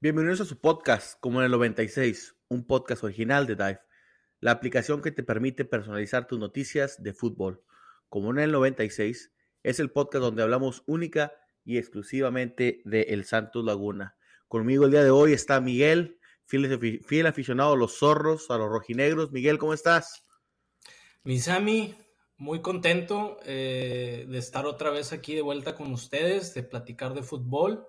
Bienvenidos a su podcast, como en el 96, un podcast original de Dive, la aplicación que te permite personalizar tus noticias de fútbol. Como en el 96, es el podcast donde hablamos única y exclusivamente de El Santos Laguna. Conmigo el día de hoy está Miguel, fiel, aficionado a los zorros, a los rojinegros. Miguel, ¿cómo estás? Misami, muy contento eh, de estar otra vez aquí de vuelta con ustedes, de platicar de fútbol.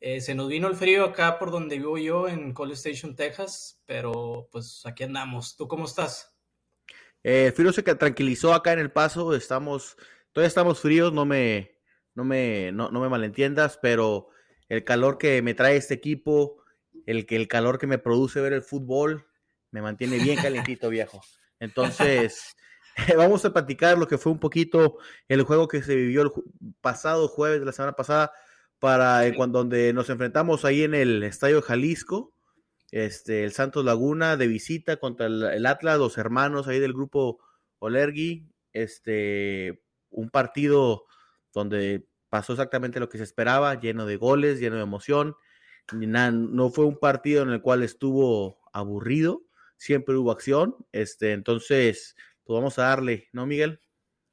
Eh, se nos vino el frío acá por donde vivo yo, en College Station, Texas, pero pues aquí andamos. ¿Tú cómo estás? Eh, el frío se tranquilizó acá en El Paso, estamos, todavía estamos fríos, no me, no me, no, me malentiendas, pero el calor que me trae este equipo, el, el calor que me produce ver el fútbol, me mantiene bien calientito, viejo. Entonces, vamos a platicar lo que fue un poquito el juego que se vivió el pasado jueves de la semana pasada para eh, cuando donde nos enfrentamos ahí en el Estadio Jalisco, este, el Santos Laguna de visita contra el, Atlas, los hermanos ahí del grupo Olergui, este, un partido donde pasó exactamente lo que se esperaba, lleno de goles, lleno de emoción. No fue un partido en el cual estuvo aburrido, siempre hubo acción. Este, entonces, pues vamos a darle, ¿no, Miguel?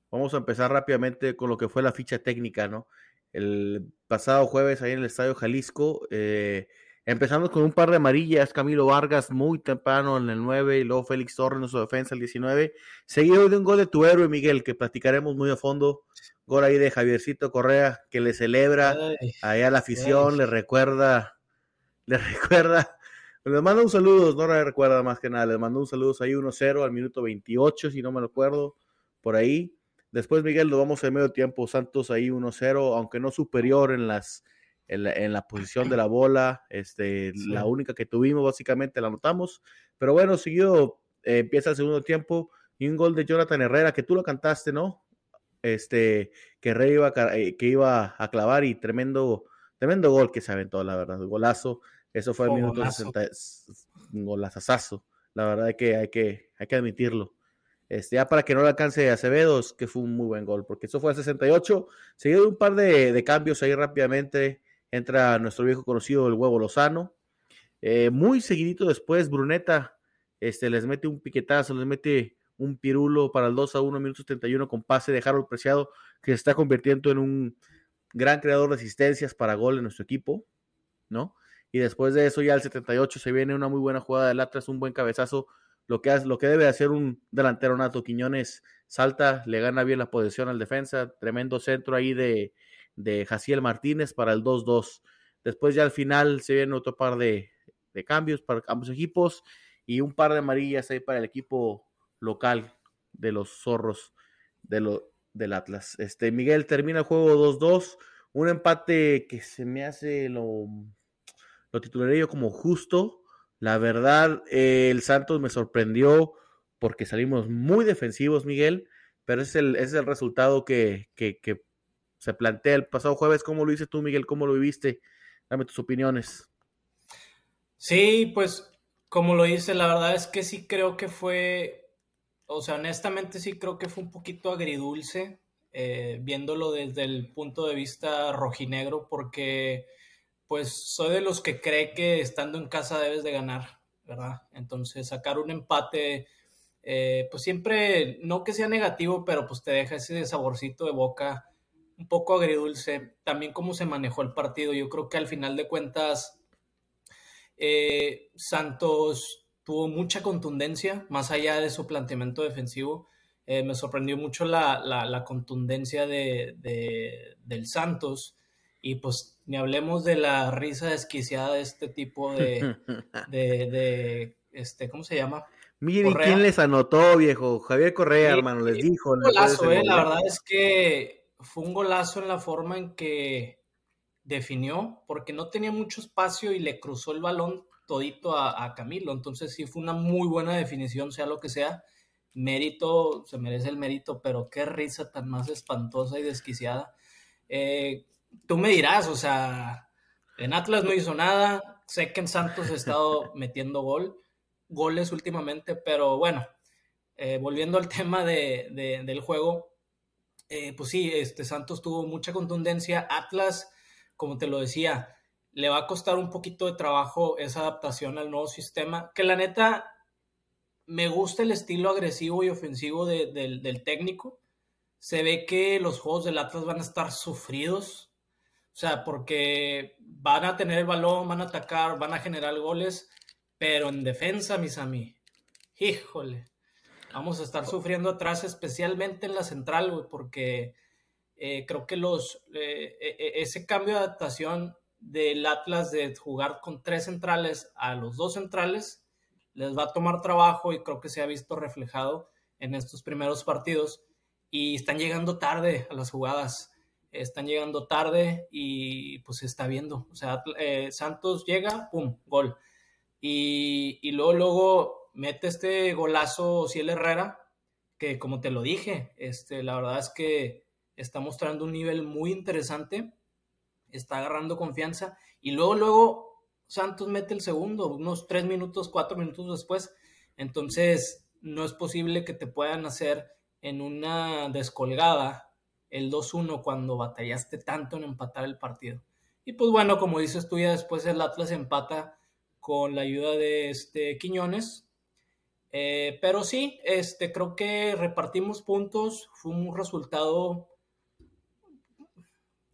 Vamos a empezar rápidamente con lo que fue la ficha técnica, ¿no? el pasado jueves ahí en el Estadio Jalisco. Eh, empezamos con un par de amarillas, Camilo Vargas muy temprano en el 9 y luego Félix Torres en su defensa el 19. Seguido de un gol de tu héroe, Miguel, que platicaremos muy a fondo. Gol ahí de Javiercito Correa, que le celebra ahí a la afición, le recuerda, le recuerda. Les mando un saludo, no le recuerda más que nada, les mando un saludo ahí 1-0 al minuto 28, si no me lo acuerdo, por ahí. Después, Miguel, lo vamos en medio tiempo. Santos ahí 1-0, aunque no superior en las en la, posición de la bola. Este, La única que tuvimos, básicamente, la anotamos. Pero bueno, siguió, eh, empieza el segundo tiempo y un gol de Jonathan Herrera, que tú lo cantaste, ¿no? Este, que Herrera iba a, eh, que iba a clavar y tremendo, tremendo gol que se aventó, la verdad. Golazo. Eso fue el minuto 60. Un golazazo. La verdad que hay que, hay que admitirlo. Este, ya para que no le alcance a Acevedos, que fue un muy buen gol, porque eso fue a 68. Seguido de un par de, cambios ahí rápidamente, entra nuestro viejo conocido, el huevo Lozano. Eh, muy seguidito después, Bruneta este, les mete un piquetazo, les mete un pirulo para el 2 a 1, minuto 71 con pase de Harold Preciado, que se está convirtiendo en un gran creador de asistencias para gol en nuestro equipo, ¿no? Y después de eso, ya al 78 se viene una muy buena jugada del Atlas, un buen cabezazo lo que, lo que debe hacer un delantero nato. Quiñones salta, le gana bien la posición al defensa, tremendo centro ahí de, de Jaciel Martínez para el 2-2. Después ya al final se viene otro par de, cambios para ambos equipos y un par de amarillas ahí para el equipo local de los zorros de lo, del Atlas. Este, Miguel termina el juego 2-2, un empate que se me hace lo, lo titularía yo como justo, la verdad, el Santos me sorprendió porque salimos muy defensivos, Miguel, pero es el, es el resultado que, se plantea el pasado jueves. ¿Cómo lo dices tú, Miguel? ¿Cómo lo viviste? Dame tus opiniones. Sí, pues como lo dice, la verdad es que sí creo que fue, o sea, honestamente sí creo que fue un poquito agridulce, eh, viéndolo desde el punto de vista rojinegro, porque pues soy de los que cree que estando en casa debes de ganar, ¿verdad? Entonces sacar un empate, eh, pues siempre, no que sea negativo, pero pues te deja ese saborcito de boca un poco agridulce. También cómo se manejó el partido. Yo creo que al final de cuentas, eh, Santos tuvo mucha contundencia, más allá de su planteamiento defensivo. Eh, me sorprendió mucho la, contundencia de, del Santos. Y pues ni hablemos de la risa desquiciada de este tipo de, de, este, ¿cómo se llama? Miren, ¿quién les anotó, viejo? Javier Correa, hermano, les dijo. Un golazo, eh, la verdad es que fue un golazo en la forma en que definió, porque no tenía mucho espacio y le cruzó el balón todito a, a Camilo. Entonces sí fue una muy buena definición, sea lo que sea. Mérito, se merece el mérito, pero qué risa tan más espantosa y desquiciada. Eh, tú me dirás, o sea, en Atlas no hizo nada, sé que en Santos he estado metiendo gol, goles últimamente, pero bueno, eh, volviendo al tema de, del juego, eh, pues sí, este Santos tuvo mucha contundencia. Atlas, como te lo decía, le va a costar un poquito de trabajo esa adaptación al nuevo sistema, que la neta me gusta el estilo agresivo y ofensivo del técnico. Se ve que los juegos del Atlas van a estar sufridos, o sea, porque van a tener el balón, van a atacar, van a generar goles, pero en defensa, mis amigos, híjole, vamos a estar sufriendo atrás, especialmente en la central, porque eh, creo que los, eh, e, e, ese cambio de adaptación del Atlas de jugar con tres centrales a los dos centrales les va a tomar trabajo y creo que se ha visto reflejado en estos primeros partidos y están llegando tarde a las jugadas, están llegando tarde y pues se está viendo, o sea, eh, Santos llega, pum, gol. Y, y, luego, luego mete este golazo Ciel Herrera, que como te lo dije, este, la verdad es que está mostrando un nivel muy interesante está agarrando confianza y luego, luego Santos mete el segundo, unos tres minutos, cuatro minutos después. Entonces, no es posible que te puedan hacer en una descolgada el 2-1 cuando batallaste tanto en empatar el partido. Y pues bueno, como dices tú, ya después el Atlas empata con la ayuda de este Quiñones. Eh, pero sí, este, creo que repartimos puntos, fue un resultado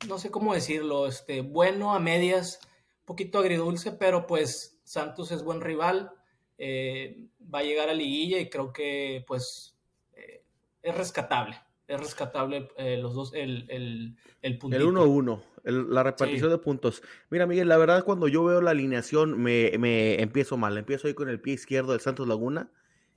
no sé cómo decirlo, este, bueno a medias, un poquito agridulce, pero pues Santos es buen rival, eh, va a llegar a liguilla y creo que pues eh, es rescatable, es rescatable eh, los dos, el, el, el puntito. El 1-1, la repartición de puntos. Mira, Miguel, la verdad cuando yo veo la alineación me, me empiezo mal, empiezo ahí con el pie izquierdo del Santos Laguna,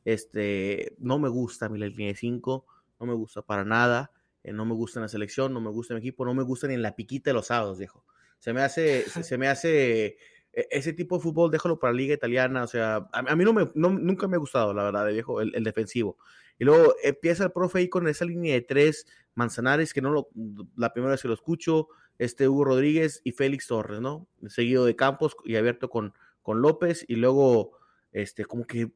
este, no me gusta mi línea de 5, no me gusta para nada. Eh, no me gusta en la selección, no me gusta en mi equipo, no me gusta ni en la piquita de los sábados, viejo. Se me hace, se, me hace e, ese tipo de fútbol, déjalo para la liga italiana, o sea, a, mí no me, nunca me ha gustado, la verdad, viejo, el, defensivo. Y luego empieza el profe ahí con esa línea de tres Manzanares, que no lo, la primera vez que lo escucho, este Hugo Rodríguez y Félix Torres, ¿no? Seguido de Campos y abierto con, con López, y luego, este, como que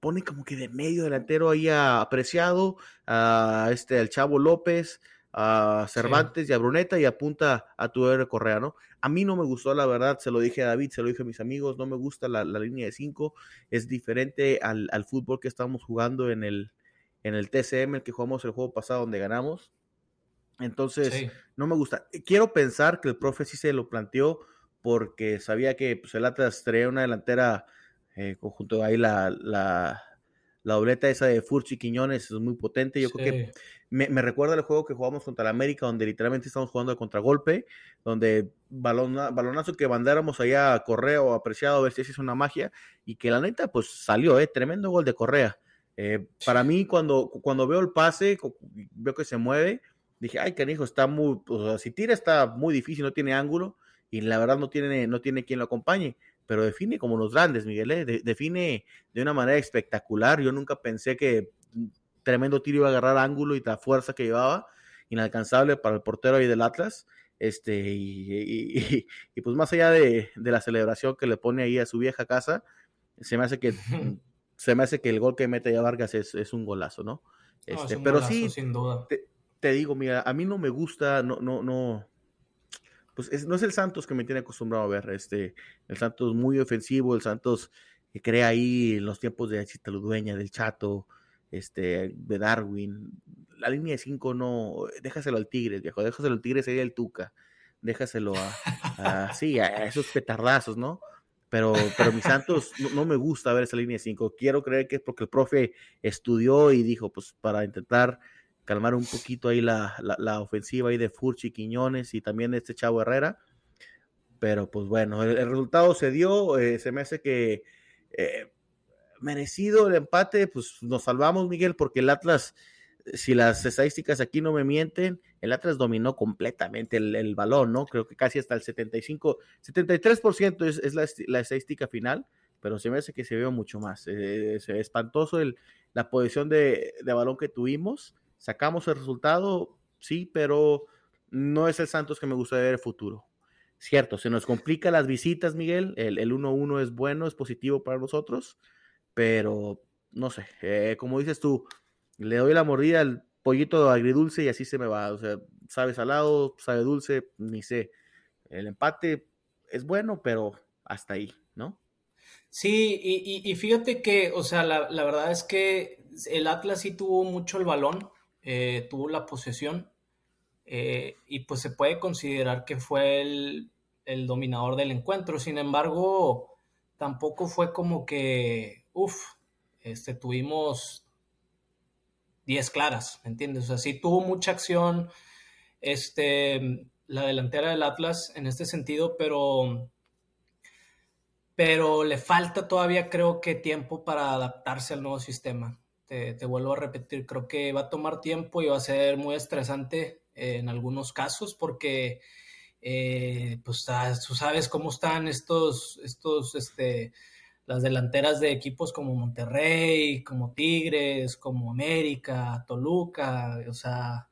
pone como que de medio delantero ahí a Apreciado, a este, al Chavo López, a Cervantes y a Bruneta y apunta a tu Correa, ¿no? A mí no me gustó, la verdad, se lo dije a David, se lo dije a mis amigos, no me gusta la, línea de 5, es diferente al, fútbol que estamos jugando en el, en el TCM, el que jugamos el juego pasado donde ganamos. Entonces, no me gusta. Quiero pensar que el profe sí se lo planteó porque sabía que pues, el Atlas traía una delantera eh, conjunto ahí la, la, la, dobleta esa de Furchi Quiñones es muy potente. Yo creo que me, recuerda el juego que jugamos contra el América, donde literalmente estamos jugando de contragolpe, donde balonazo que mandáramos allá a Correa o apreciado a ver si es una magia, y que la neta, pues salió, ¿eh? tremendo gol de Correa. Eh, para mí, cuando, cuando veo el pase, veo que se mueve, dije, ay, canijo, está muy, o sea, si tira está muy difícil, no tiene ángulo, y la verdad no tiene, no tiene quien lo acompañe pero define como los grandes, Miguel, ¿eh? define de una manera espectacular. Yo nunca pensé que tremendo tiro iba a agarrar ángulo y la fuerza que llevaba, inalcanzable para el portero ahí del Atlas. Este, y, pues más allá de, la celebración que le pone ahí a su vieja casa, se me hace que se me hace que el gol que mete ya Vargas es, un golazo, ¿no? Este, pero sí, sin duda. Te, te, digo, mira, a mí no me gusta, no, no, no, pues no es el Santos que me tiene acostumbrado a ver, este, el Santos muy ofensivo, el Santos que crea ahí en los tiempos de Chita Ludueña, del Chato, este, de Darwin, la línea de cinco no, déjaselo al Tigres, viejo, déjaselo al Tigres sería el Tuca, déjaselo a, sí, a esos petardazos, ¿no? Pero, pero mi Santos no, me gusta ver esa línea de cinco. Quiero creer que es porque el profe estudió y dijo, pues para intentar calmar un poquito ahí la, la, ofensiva ahí de Furchi Quiñones y también este Chavo Herrera. Pero pues bueno, el, resultado se dio, eh, se me hace que eh, merecido el empate, pues nos salvamos Miguel porque el Atlas, si las estadísticas aquí no me mienten, el Atlas dominó completamente el, balón, ¿no? Creo que casi hasta el 75, 73% es, es la, la, estadística final, pero se me hace que se vio mucho más. Eh, es espantoso el, la posición de, de balón que tuvimos Sacamos el resultado, sí, pero no es el Santos que me gusta ver el futuro. cierto, se nos complica las visitas, Miguel. El 1-1 es bueno, es positivo para nosotros, pero no sé, eh, como dices tú, le doy la mordida al pollito agridulce y así se me va. O sea, sabe salado, sabe dulce, ni sé. El empate es bueno, pero hasta ahí, ¿no? Sí, y, fíjate que, o sea, la, verdad es que el Atlas sí tuvo mucho el balón, eh, tuvo la posesión, eh, y pues se puede considerar que fue el, el, dominador del encuentro. Sin embargo, tampoco fue como que, uff, este, tuvimos 10 claras, ¿me entiendes? O sea, sí tuvo mucha acción este, la delantera del Atlas en este sentido, pero, pero le falta todavía creo que tiempo para adaptarse al nuevo sistema. Te, vuelvo a repetir, creo que va a tomar tiempo y va a ser muy estresante en algunos casos porque eh, pues ah, tú sabes cómo están estos, estos, este, las delanteras de equipos como Monterrey, como Tigres, como América, Toluca, o sea,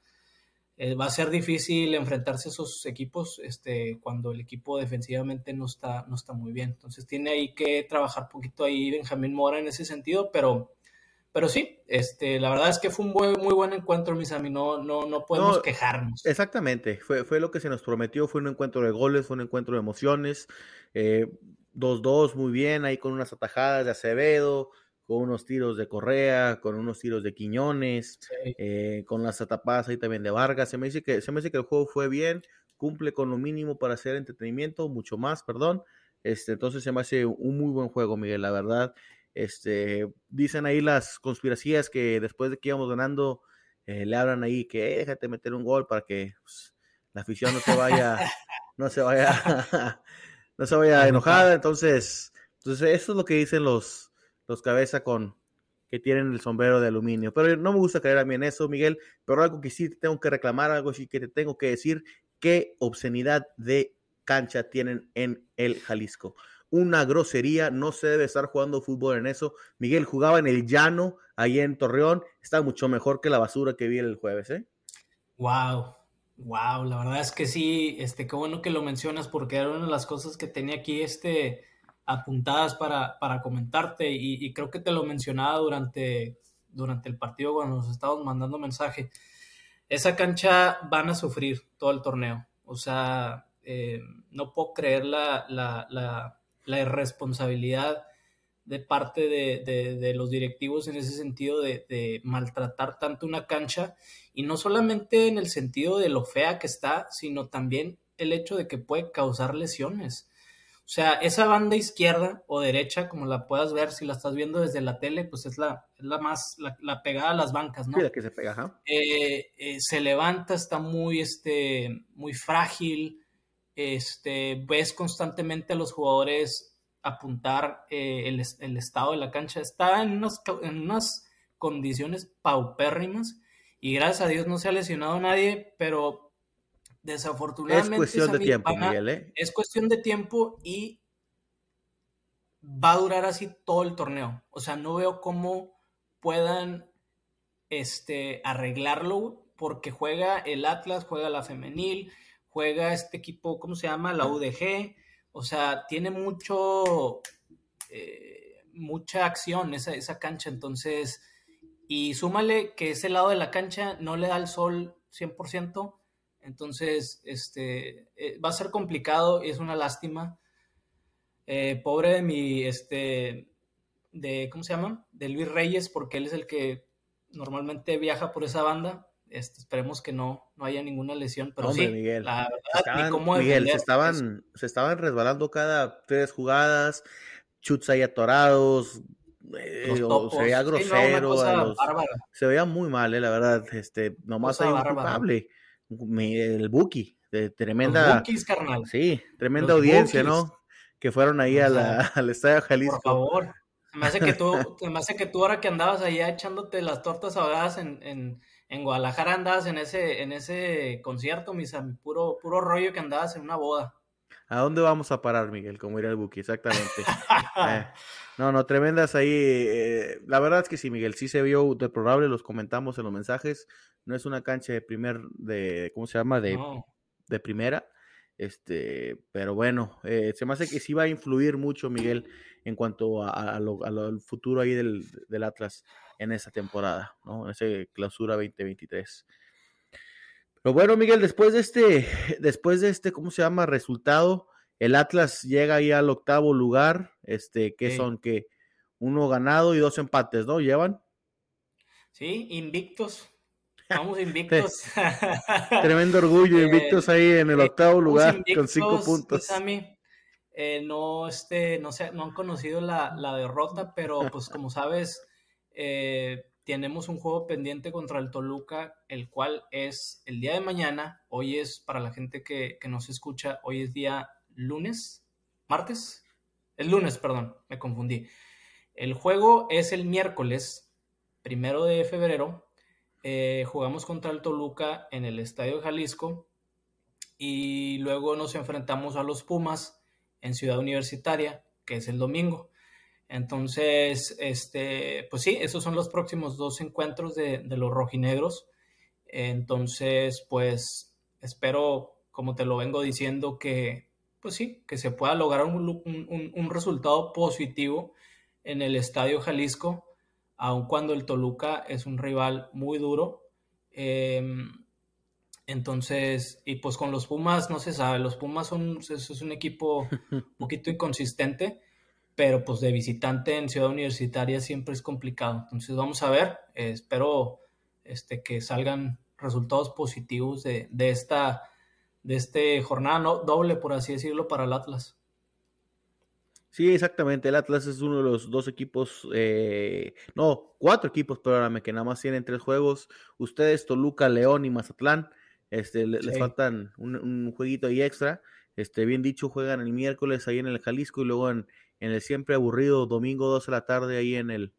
eh, va a ser difícil enfrentarse a esos equipos este, cuando el equipo defensivamente no está, no está muy bien. Entonces tiene ahí que trabajar poquito ahí Benjamín Mora en ese sentido, pero, pero sí, este, la verdad es que fue un muy, muy buen encuentro, mis amigos, no, no, no podemos quejarnos. Exactamente, fue, fue lo que se nos prometió, fue un encuentro de goles, fue un encuentro de emociones. Eh, 2-2 muy bien, ahí con unas atajadas de Acevedo, con unos tiros de Correa, con unos tiros de Quiñones, eh, con las atapadas ahí también de Vargas. Se me, dice que, se me dice que el juego fue bien, cumple con lo mínimo para hacer entretenimiento, mucho más, perdón. Este, entonces se me hace un muy buen juego, Miguel, la verdad. Este, dicen ahí las conspiracías que después de que íbamos ganando, eh, le hablan ahí que déjate meter un gol para que pues, la afición no se vaya, no se vaya no se vaya enojada. Entonces, entonces, eso es lo que dicen los, los cabeza con que tienen el sombrero de aluminio. Pero no me gusta creer a mí en eso, Miguel. Pero algo que sí te tengo que reclamar, algo sí que te tengo que decir, qué obscenidad de cancha tienen en el Jalisco. Una grosería, no se debe estar jugando fútbol en eso. Miguel jugaba en el llano, ahí en Torreón, está mucho mejor que la basura que vi el jueves, ¿eh? Wow, Wow, la verdad es que sí, este, qué bueno que lo mencionas porque era una de las cosas que tenía aquí este, apuntadas para, para comentarte y, creo que te lo mencionaba durante, durante el partido cuando nos estábamos mandando mensaje. Esa cancha van a sufrir todo el torneo. O sea, eh, no puedo creer la, la, la, la irresponsabilidad de parte de, los directivos en ese sentido de, maltratar tanto una cancha y no solamente en el sentido de lo fea que está, sino también el hecho de que puede causar lesiones. O sea, esa banda izquierda o derecha, como la puedas ver, si la estás viendo desde la tele, pues es la, la más, la, pegada a las bancas, ¿no? que se pega, eh, eh, se levanta, está muy, este, muy frágil, este, ves constantemente a los jugadores apuntar eh, el, estado de la cancha. Está en unas, en unas condiciones paupérrimas y gracias a Dios no se ha lesionado nadie, pero desafortunadamente es cuestión de tiempo, Miguel, ¿eh? es cuestión de tiempo y va a durar así todo el torneo. O sea, no veo cómo puedan este, arreglarlo porque juega el Atlas, juega la femenil, juega este equipo, ¿cómo se llama? La UDG, o sea, tiene mucho, eh, mucha acción esa, esa cancha, entonces, y súmale que ese lado de la cancha no le da el sol 100%, entonces, este, eh, va a ser complicado y es una lástima. Eh, pobre de mi, este, de, ¿cómo se llama? De Luis Reyes, porque él es el que normalmente viaja por esa banda. Este, esperemos que no, no haya ninguna lesión, pero sí, Miguel. la verdad, Miguel, se estaban, se estaban resbalando cada tres jugadas, chuts ahí atorados, eh, se veía grosero, se veía muy mal, eh, la verdad, este, nomás hay un culpable, el Buki, de tremenda, carnal. sí, tremenda audiencia, ¿no? Que fueron ahí a la, al Estadio Jalisco. Por favor, me hace que tú, me hace que tú ahora que andabas allá echándote las tortas ahogadas en, en en Guadalajara andabas en ese, en ese concierto, mis puro, puro rollo que andabas en una boda. ¿A dónde vamos a parar, Miguel? Como iría el Buki, exactamente. Eh, no, no, tremendas ahí. Eh, la verdad es que sí, Miguel, sí se vio deplorable, los comentamos en los mensajes. No es una cancha de primer, de, ¿cómo se llama? De, de primera. Este, pero bueno, eh, se me hace que sí va a influir mucho, Miguel, en cuanto a, al futuro ahí del, del, Atlas en esa temporada, ¿no? En esa clausura 2023. Pero bueno, Miguel, después de este, después de este, ¿cómo se llama? Resultado, el Atlas llega ahí al octavo lugar, este, que son que uno ganado y dos empates, ¿no? ¿Llevan? Sí, invictos. Vamos invictos. Tremendo orgullo, eh, invictos ahí en el octavo lugar con cinco puntos. Eh, no, este, no, sé, no han conocido la, derrota, pero pues como sabes, eh, tenemos un juego pendiente contra el Toluca, el cual es el día de mañana. Hoy es, para la gente que, que nos escucha, hoy es día lunes, martes, el lunes, perdón, me confundí. El juego es el miércoles, primero de febrero. Eh, jugamos contra el Toluca en el Estadio Jalisco y luego nos enfrentamos a los Pumas en Ciudad Universitaria, que es el domingo. Entonces, este, pues sí, esos son los próximos dos encuentros de, los rojinegros. Entonces, pues espero, como te lo vengo diciendo, que, pues sí, que se pueda lograr un, resultado positivo en el Estadio Jalisco, aun cuando el Toluca es un rival muy duro. Em, entonces, y pues con los Pumas no se sabe, los Pumas son es un equipo un poquito inconsistente pero pues de visitante en Ciudad Universitaria siempre es complicado. Entonces vamos a ver, espero este, que salgan resultados positivos de, esta de este jornada doble, por así decirlo, para el Atlas. Sí, exactamente. El Atlas es uno de los dos equipos, eh, no, cuatro equipos, perdóname, que nada más tienen tres juegos. Ustedes, Toluca, León y Mazatlán, este, les faltan un, un, jueguito ahí extra. Este, bien dicho, juegan el miércoles ahí en el Jalisco y luego en, en el siempre aburrido domingo 2 de la tarde ahí en el,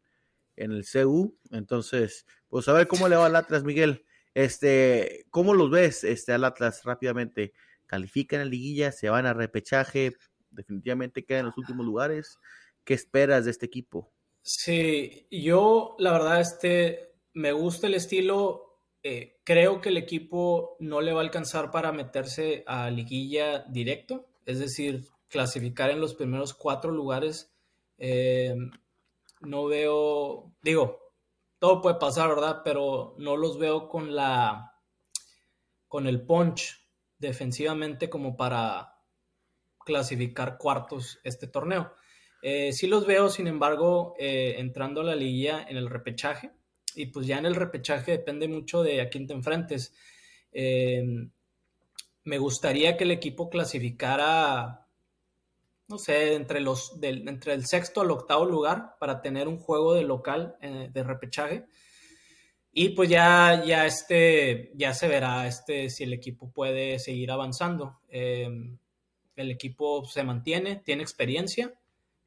en el CU. Entonces, pues a ver cómo le va al Atlas, Miguel. Este, ¿cómo los ves este, al Atlas rápidamente? ¿Califican en liguilla? ¿Se van a repechaje? ¿Definitivamente quedan en los últimos lugares? ¿Qué esperas de este equipo? Sí, yo la verdad este, me gusta el estilo. Eh, creo que el equipo no le va a alcanzar para meterse a liguilla directo. Es decir, clasificar en los primeros cuatro lugares. Eh, no veo, digo, todo puede pasar, ¿verdad? Pero no los veo con la, con el punch defensivamente como para clasificar cuartos este torneo. Eh, sí los veo, sin embargo, eh, entrando a la liguilla en el repechaje. Y pues ya en el repechaje depende mucho de a quién te enfrentes. me gustaría que el equipo clasificara no sé, entre, los, entre el sexto al octavo lugar para tener un juego de local eh, de repechaje. Y pues ya, ya, este, ya se verá este, si el equipo puede seguir avanzando. Em, el equipo se mantiene, tiene experiencia,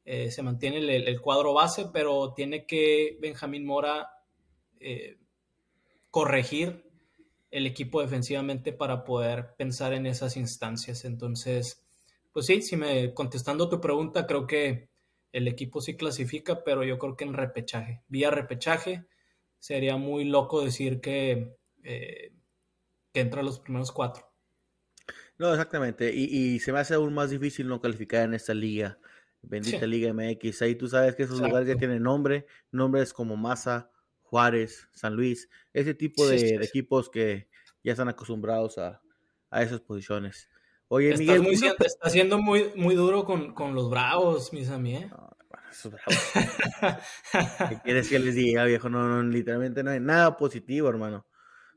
eh, se mantiene el, cuadro base, pero tiene que Benjamín Mora eh, corregir el equipo defensivamente para poder pensar en esas instancias. Entonces, pues sí, si me contestando tu pregunta, creo que el equipo sí clasifica, pero yo creo que en repechaje, vía repechaje, sería muy loco decir que, eh, que entra a los primeros cuatro. No, exactamente, y, se me hace aún más difícil no calificar en esta liga, bendita Liga MX. Ahí tú sabes que esos lugares ya tienen nombre, nombres como Maza, Juárez, San Luis, ese tipo de, equipos que ya están acostumbrados a, a esas posiciones. Oye, Miguel. Muy, está siendo muy, muy duro con, los bravos, mis amigos. ¿eh? esos bravos. ¿Qué quieres que les diga, viejo? No, no, literalmente no hay nada positivo, hermano.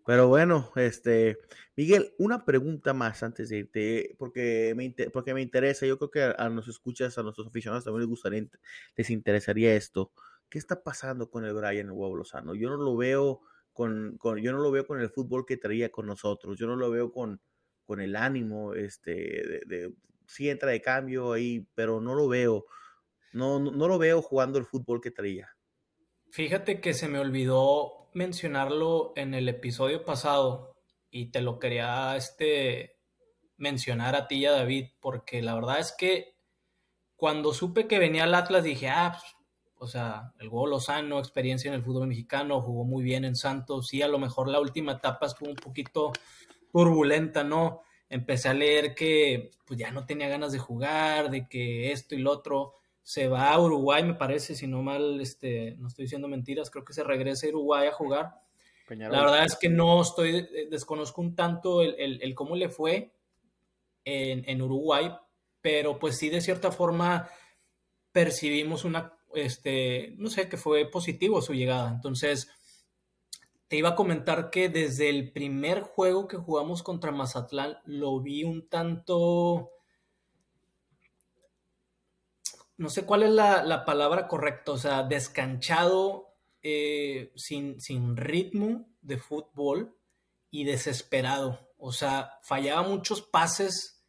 Pero bueno, este, Miguel, una pregunta más antes de irte, porque me, porque me interesa, yo creo que a, nos escuchas, a nuestros aficionados también les gustaría, les interesaría esto. ¿Qué está pasando con el Brian el Huevo Lozano? Yo no lo veo con, con, yo no lo veo con el fútbol que traía con nosotros, yo no lo veo con, con el ánimo, este, de, sí entra de cambio ahí, pero no lo veo, no, no, lo veo jugando el fútbol que traía. Fíjate que se me olvidó mencionarlo en el episodio pasado y te lo quería este, mencionar a ti y a David, porque la verdad es que cuando supe que venía al Atlas dije, ah, pues, o sea, el gol Lozano, experiencia en el fútbol mexicano, jugó muy bien en Santos, sí, a lo mejor la última etapa estuvo un poquito turbulenta, ¿no? empecé a leer que pues ya no tenía ganas de jugar, de que esto y lo otro. Se va a Uruguay, me parece, si no mal, este, no estoy diciendo mentiras, creo que se regresa a Uruguay a jugar. La verdad es que no estoy, eh, desconozco un tanto el, cómo le fue en, en, Uruguay, pero pues sí, de cierta forma percibimos una, este, no sé, que fue positivo su llegada. Entonces, te iba a comentar que desde el primer juego que jugamos contra Mazatlán lo vi un tanto... No sé cuál es la, palabra correcta, o sea, descanchado, eh, sin, sin ritmo de fútbol y desesperado. O sea, fallaba muchos pases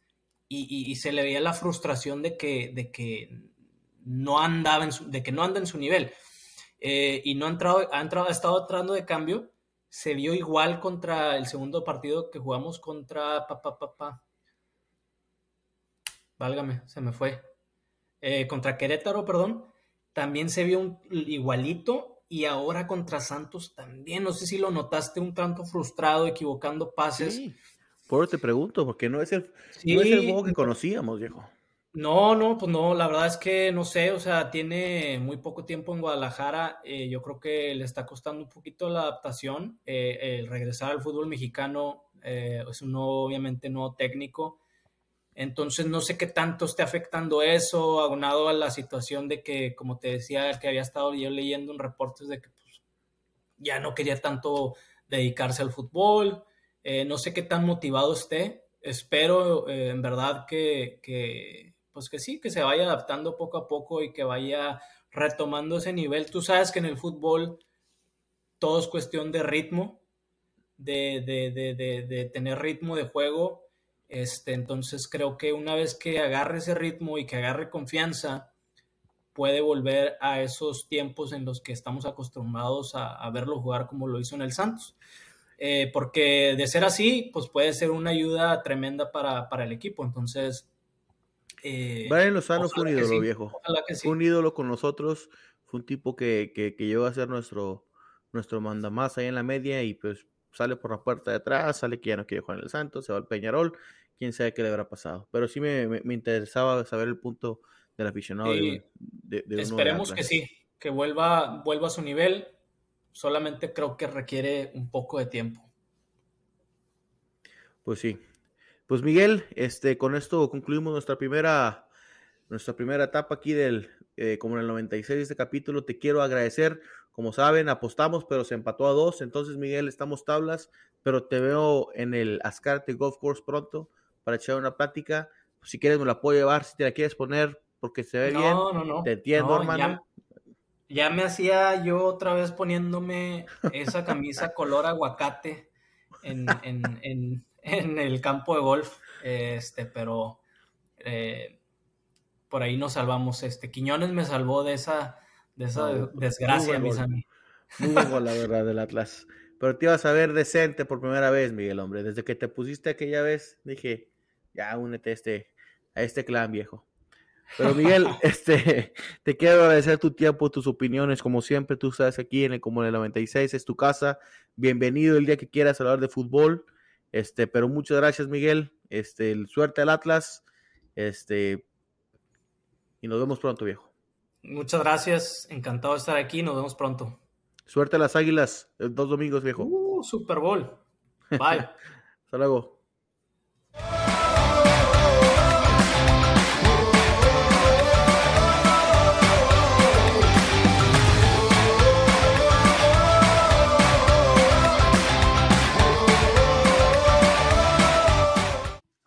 y, se le veía la frustración de que, de que no andaba de que no anda en su nivel. Eh, y no ha entrado, ha entrado, ha estado entrando de cambio se vio igual contra el segundo partido que jugamos contra papá papá. Válgame, se me fue. Eh, contra Querétaro, perdón. También se vio un, igualito y ahora contra Santos también. No sé si lo notaste un tanto frustrado, equivocando pases. Sí. Por eso te pregunto, porque no es el, no es el juego que conocíamos, viejo. No, no, pues no, la verdad es que no sé, o sea, tiene muy poco tiempo en Guadalajara, eh, yo creo que le está costando un poquito la adaptación, eh, el regresar al fútbol mexicano, eh, es un nuevo, obviamente, nuevo técnico, entonces no sé qué tanto esté afectando eso, aunado a la situación de que, como te decía, que había estado yo leyendo en reportes de que pues, ya no quería tanto dedicarse al fútbol, no sé qué tan motivado esté, espero en verdad que pues que sí, que se vaya adaptando poco a poco y que vaya retomando ese nivel. Tú sabes que en el fútbol todo es cuestión de ritmo, de, de, tener ritmo de juego. Este, entonces creo que una vez que agarre ese ritmo y que agarre confianza, puede volver a esos tiempos en los que estamos acostumbrados a, verlo jugar como lo hizo en el Santos. Eh, porque de ser así, pues puede ser una ayuda tremenda para, para el equipo. Entonces, eh, Brian Lozano fue un ídolo, viejo. Fue un ídolo con nosotros. Fue un tipo que, que, llegó a ser nuestro, nuestro mandamás ahí en la media y pues sale por la puerta de atrás, sale que ya no quiere jugar en el Santos, se va al Peñarol. Quién sabe qué le habrá pasado. Pero sí me, me, interesaba saber el punto del aficionado. esperemos que sí, que vuelva, vuelva a su nivel. Solamente creo que requiere un poco de tiempo. Pues sí, pues Miguel, este, con esto concluimos nuestra primera, nuestra primera etapa aquí del, eh, como en el 96 de este capítulo. Te quiero agradecer. Como saben, apostamos, pero se empató a dos. Entonces, Miguel, estamos tablas, pero te veo en el Ascarte Golf Course pronto para echar una plática. Si quieres, me la puedo llevar, si te la quieres poner, porque se ve bien. No, no. Te entiendo, hermano. Ya, me hacía yo otra vez poniéndome esa camisa color aguacate en, en en el campo de golf, este, pero eh, por ahí nos salvamos. Este, Quiñones me salvó de esa, de esa desgracia, mis amigos. Muy buen la verdad, del Atlas. Pero te ibas a ver decente por primera vez, Miguel, hombre. Desde que te pusiste aquella vez, dije, ya únete a este, a este clan, viejo. Pero Miguel, este, te quiero agradecer tu tiempo, tus opiniones, como siempre, tú estás aquí en el Común 96, es tu casa. Bienvenido el día que quieras hablar de fútbol. Este, pero muchas gracias, Miguel. Este, suerte al Atlas. Este, y nos vemos pronto, viejo. Muchas gracias. Encantado de estar aquí. Nos vemos pronto. Suerte a las águilas. Eh, dos domingos, viejo. Uh, Super Bowl. Bye. Hasta luego.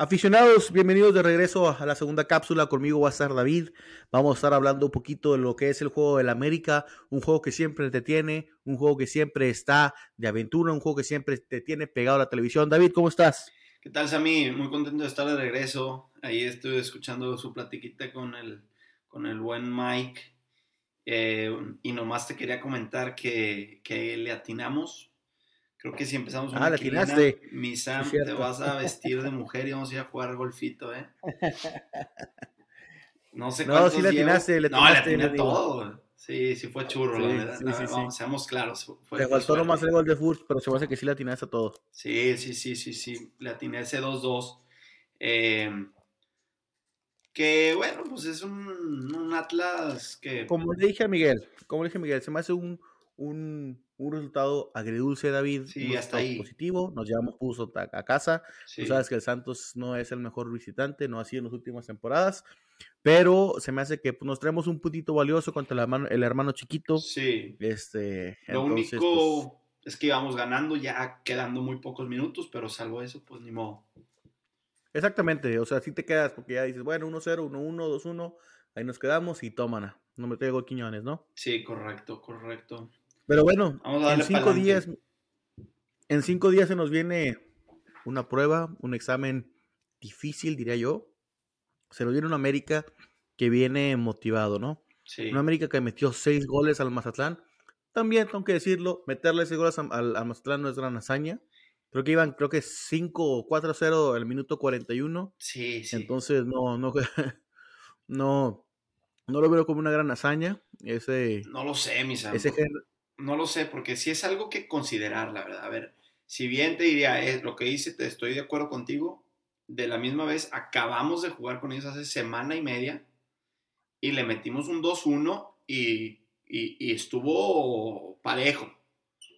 Aficionados, bienvenidos de regreso a la segunda cápsula. Conmigo va a estar David. Vamos a estar hablando un poquito de lo que es el juego del América, un juego que siempre te tiene, un juego que siempre está de aventura, un juego que siempre te tiene pegado a la televisión. David, ¿cómo estás? ¿Qué tal, Sammy? Muy contento de estar de regreso. Ahí estoy escuchando su platiquita con el, con el buen Mike. Eh, y nomás te quería comentar que, que le atinamos Creo que si empezamos una ah, mi Sam, te vas a vestir de mujer y vamos a ir a jugar golfito, ¿eh? No sé No, sí le atinaste, le No, le atiné todo. Sí, sí fue churro, la verdad. Sí, vamos, seamos claros. Fue, te faltó nomás el gol de Furt, pero se me hace que sí le atinaste a todo. Sí, sí, sí, sí, sí. Le atiné ese 2-2. Em, que bueno, pues es un, Atlas que... Como le dije a Miguel, como le dije a Miguel, se me hace un, un, resultado agridulce, David. Sí, hasta ahí. Positivo, nos llevamos puso a, casa. Tú sabes que el Santos no es el mejor visitante, no ha sido en las últimas temporadas, pero se me hace que pues, nos traemos un puntito valioso contra el hermano, el hermano chiquito. Sí. Este, Lo único pues es que íbamos ganando ya quedando muy pocos minutos, pero salvo eso, pues ni modo. Exactamente, o sea, si te quedas porque ya dices, bueno, 1-0, 1-1, 2-1, ahí nos quedamos y tómana. No me traigo Quiñones, ¿no? Sí, correcto, correcto. Pero bueno, en cinco días, en cinco días se nos viene una prueba, un examen difícil, diría yo. Se nos viene una América que viene motivado, ¿no? Sí. Una América que metió seis goles al Mazatlán. También tengo que decirlo, meterle seis goles al, al Mazatlán no es gran hazaña. Creo que iban, creo que 5 4-0 el minuto 41. Sí, sí. Entonces, no, no, no, no lo veo como una gran hazaña. Ese, no lo sé, mis amigos. No lo sé, porque sí es algo que considerar, la verdad. A ver, si bien te diría, es lo que hice, te estoy de acuerdo contigo. De la misma vez, acabamos de jugar con ellos hace semana y media y le metimos un 2-1 y, y estuvo parejo.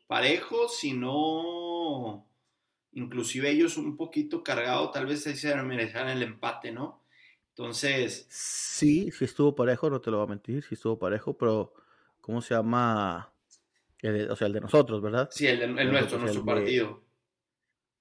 Parejo, si no inclusive ellos un poquito cargados, tal vez se merecieran el empate, ¿no? Entonces... Sí, sí estuvo parejo, no te lo voy a mentir, sí estuvo parejo, pero ¿cómo se llama? O sea, el de nosotros, ¿verdad? Sí, el, de, el nuestro, nuestro partido.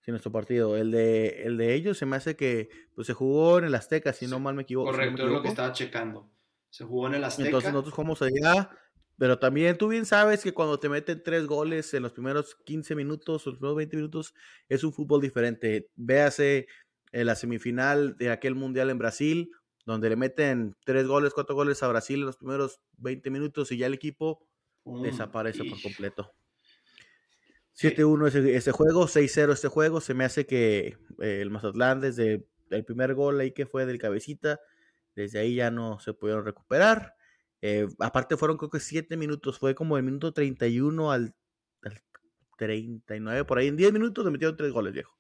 sí, nuestro partido. El de, el de ellos se me hace que pues, se jugó en el Azteca, si no mal me equivoco. Correcto, es lo que estaba checando. Se jugó en el Azteca. Entonces nosotros jugamos allá, pero también tú bien sabes que cuando te meten tres goles en los primeros 15 minutos o los primeros 20 minutos es un fútbol diferente. Véase en la semifinal de aquel mundial en Brasil, donde le meten tres goles, cuatro goles a Brasil en los primeros 20 minutos y ya el equipo desaparece por completo. 7-1 ese, ese, juego, 6-0 este juego. Se me hace que eh, el Mazatlán desde el primer gol ahí que fue del cabecita, desde ahí ya no se pudieron recuperar. Eh, aparte fueron creo que 7 minutos, fue como el minuto 31 al, al 39, por ahí en 10 minutos le metieron 3 goles, viejo.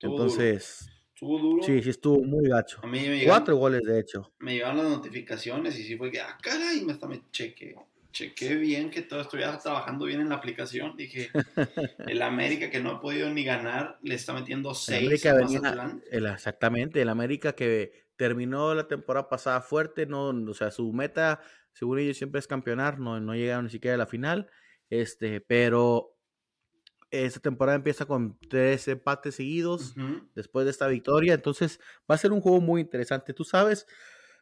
Entonces, ¿Estuvo duro? Sí, sí, estuvo muy gacho. Cuatro goles, de hecho. Me llegaron las notificaciones y sí fue que, ah, caray, me, está, me cheque. Chequé bien que todo estuviera trabajando bien en la aplicación. Dije, el América que no ha podido ni ganar, le está metiendo seis. El exactamente, el América que terminó la temporada pasada fuerte, no, o sea, su meta, según ellos, siempre es campeonar, no, no llegaron ni siquiera a la final, este, pero esta temporada empieza con tres empates seguidos después de esta victoria, entonces va a ser un juego muy interesante. Tú sabes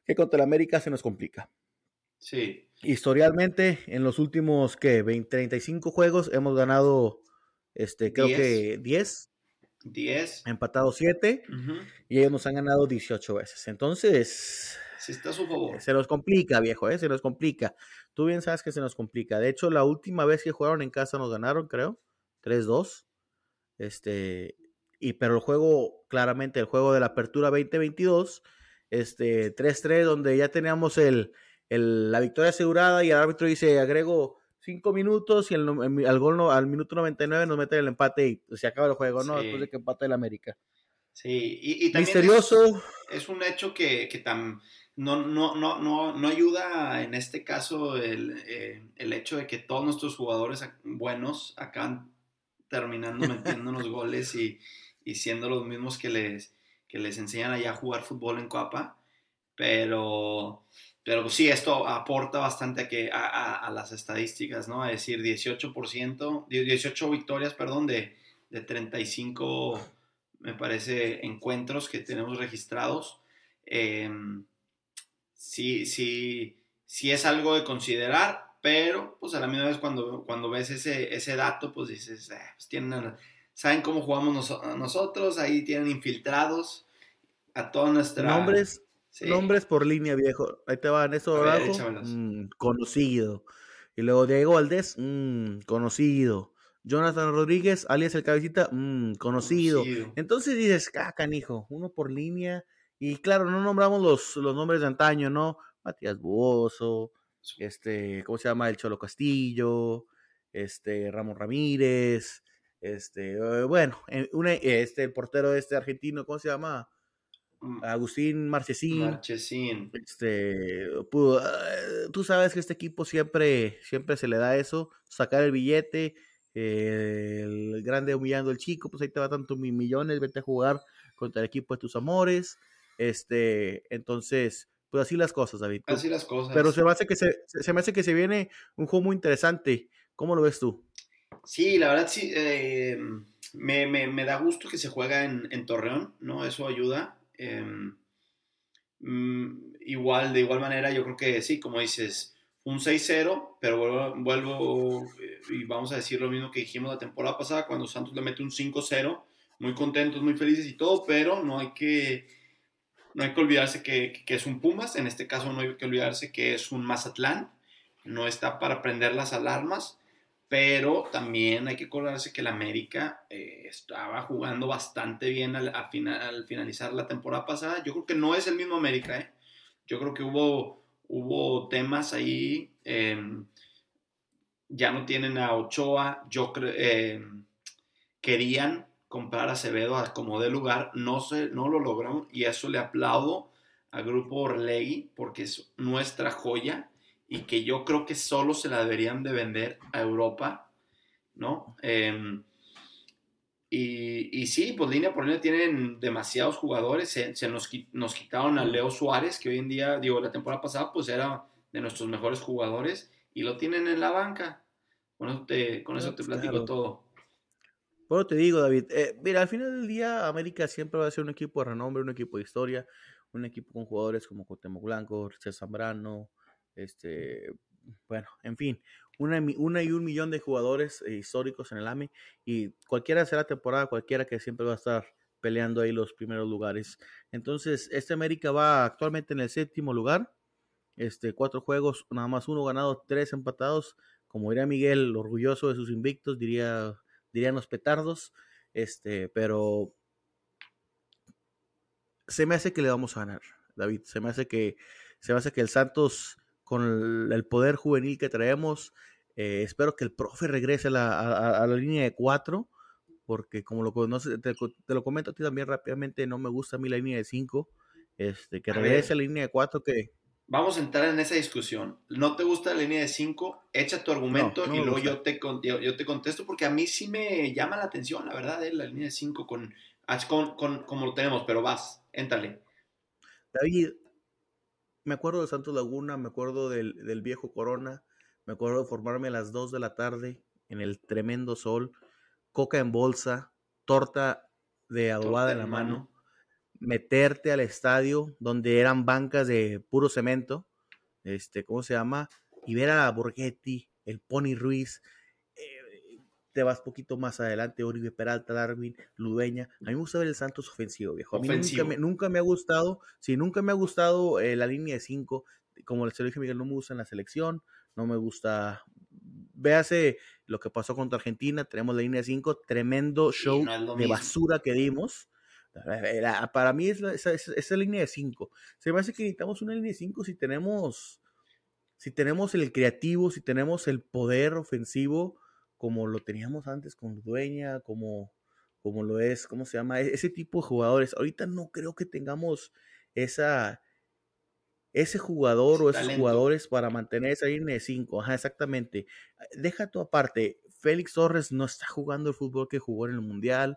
que contra el América se nos complica. Sí. Historialmente, en los últimos, ¿qué? 20, 35 juegos hemos ganado, este, creo que 10. 10. Empatado 7 y ellos nos han ganado 18 veces. Entonces, está a su favor. Se nos complica, viejo, ¿eh? se nos complica. Tú bien sabes que se nos complica. De hecho, la última vez que jugaron en casa nos ganaron, creo, 3-2. Este, y pero el juego, claramente, el juego de la apertura 2022, este, 3-3, donde ya teníamos el, el, la victoria asegurada y el árbitro dice, agrego cinco minutos y el, al, gol al minuto 99 nos mete el empate y se acaba el juego, ¿no? Después de que empate el América. Sí, y, también Misterioso. Es, un hecho que, que no, no, no, no, no ayuda en este caso el, eh, el, hecho de que todos nuestros jugadores buenos acaban terminando metiendo los goles y, y, siendo los mismos que les, que les enseñan allá a jugar fútbol en Coapa. Pero pero pues sí, esto aporta bastante a, que, a, las estadísticas, ¿no? A decir 18%, 18 victorias, perdón, de, de 35, me parece, encuentros que tenemos registrados. Em, sí, sí, sí es algo de considerar, pero pues a la misma vez cuando, cuando ves ese, ese dato, pues dices, eh, pues tienen, saben cómo jugamos nosotros, ahí tienen infiltrados a toda nuestra... Nombres, Nombres por línea, viejo. Ahí te van, eso abajo. Mm, conocido. Y luego Diego Valdés, mm, conocido. Jonathan Rodríguez, alias el cabecita, mm, conocido. Entonces dices, ah, canijo, uno por línea. Y claro, no nombramos los, los nombres de antaño, ¿no? Matías Buoso, este, ¿cómo se llama? El Cholo Castillo, este, Ramón Ramírez, este, eh, bueno, este, el portero este argentino, ¿cómo se llama? Agustín Marchesín. Marchesín. Este, tú sabes que este equipo siempre, siempre se le da eso, sacar el billete, eh, el grande humillando al chico, pues ahí te va tanto millones, vete a jugar contra el equipo de tus amores. Este, entonces, pues así las cosas, David. Así las cosas. Pero se me hace que se, se me hace que se viene un juego muy interesante. ¿Cómo lo ves tú? Sí, la verdad sí. Eh, me, me, me, da gusto que se juega en, en Torreón, ¿no? Eso ayuda. Em, mm, igual, de igual manera, yo creo que sí, como dices, un 6-0, pero vuelvo, eh, y vamos a decir lo mismo que dijimos la temporada pasada, cuando Santos le mete un 5-0, muy contentos, muy felices y todo, pero no hay que, no hay que olvidarse que, que, es un Pumas, en este caso no hay que olvidarse que es un Mazatlán, no está para prender las alarmas, pero también hay que acordarse que el América eh, estaba jugando bastante bien al, al, finalizar la temporada pasada. Yo creo que no es el mismo América, ¿eh? Yo creo que hubo, hubo temas ahí. Em, ya no tienen a Ochoa. Yo. Em, querían comprar a Acevedo como de lugar. No, se, no lo lograron. Y eso le aplaudo al grupo Orlegui porque es nuestra joya y que yo creo que solo se la deberían de vender a Europa, ¿no? Em, y, y, sí, pues línea por línea tienen demasiados jugadores, se, nos, nos, quitaron a Leo Suárez, que hoy en día, digo, la temporada pasada, pues era de nuestros mejores jugadores, y lo tienen en la banca. Con eso te, con eso te platico todo. Bueno, te digo, David, eh, mira, al final del día América siempre va a ser un equipo de renombre, un equipo de historia, un equipo con jugadores como Cuauhtémoc Blanco, César Zambrano, este, bueno, en fin, una, una y un millón de jugadores eh, históricos en el AME y cualquiera será temporada, cualquiera que siempre va a estar peleando ahí los primeros lugares. Entonces, este América va actualmente en el séptimo lugar. Este, cuatro juegos, nada más uno ganado, tres empatados. Como diría Miguel, orgulloso de sus invictos, diría, dirían los petardos. Este, pero se me hace que le vamos a ganar, David. Se me hace que, se me hace que el Santos con el, poder juvenil que traemos. Eh, espero que el profe regrese a la, a, la línea de cuatro, porque como lo conoce, te, lo comento a ti también rápidamente, no me gusta a mí la línea de cinco. Este, que regrese a, la línea de cuatro que... Vamos a entrar en esa discusión. ¿No te gusta la línea de cinco? Echa tu argumento y luego yo te, yo, te contesto porque a mí sí me llama la atención, la verdad, eh, la línea de cinco con, con, con, como lo tenemos, pero vas, éntale. David, me acuerdo de Santos Laguna, me acuerdo del, viejo Corona, me acuerdo de formarme a las 2 de la tarde en el tremendo sol, coca en bolsa, torta de adobada en la mano, meterte al estadio donde eran bancas de puro cemento, este, ¿cómo se llama? Y ver a Borghetti, el Pony Ruiz, te vas poquito más adelante, Oribe Peralta, Darwin, Ludeña. A mí me gusta ver el Santos ofensivo, viejo. A mí Nunca, me, ha gustado, sí, nunca me ha gustado eh, la línea de 5. Como les dije, Miguel, no me gusta en la selección, no me gusta. Véase lo que pasó contra Argentina, tenemos la línea de 5, tremendo show de basura que dimos. para mí es esa, esa, línea de 5. Se me hace que necesitamos una línea de 5 si tenemos, si tenemos el creativo, si tenemos el poder ofensivo como lo teníamos antes con Dueña, como, como lo es, ¿cómo se llama? E-, ese tipo de jugadores. Ahorita no creo que tengamos esa, ese jugador o esos jugadores para mantener esa línea de 5. Ajá, exactamente. Deja tu aparte. Félix Torres no está jugando el fútbol que jugó en el Mundial.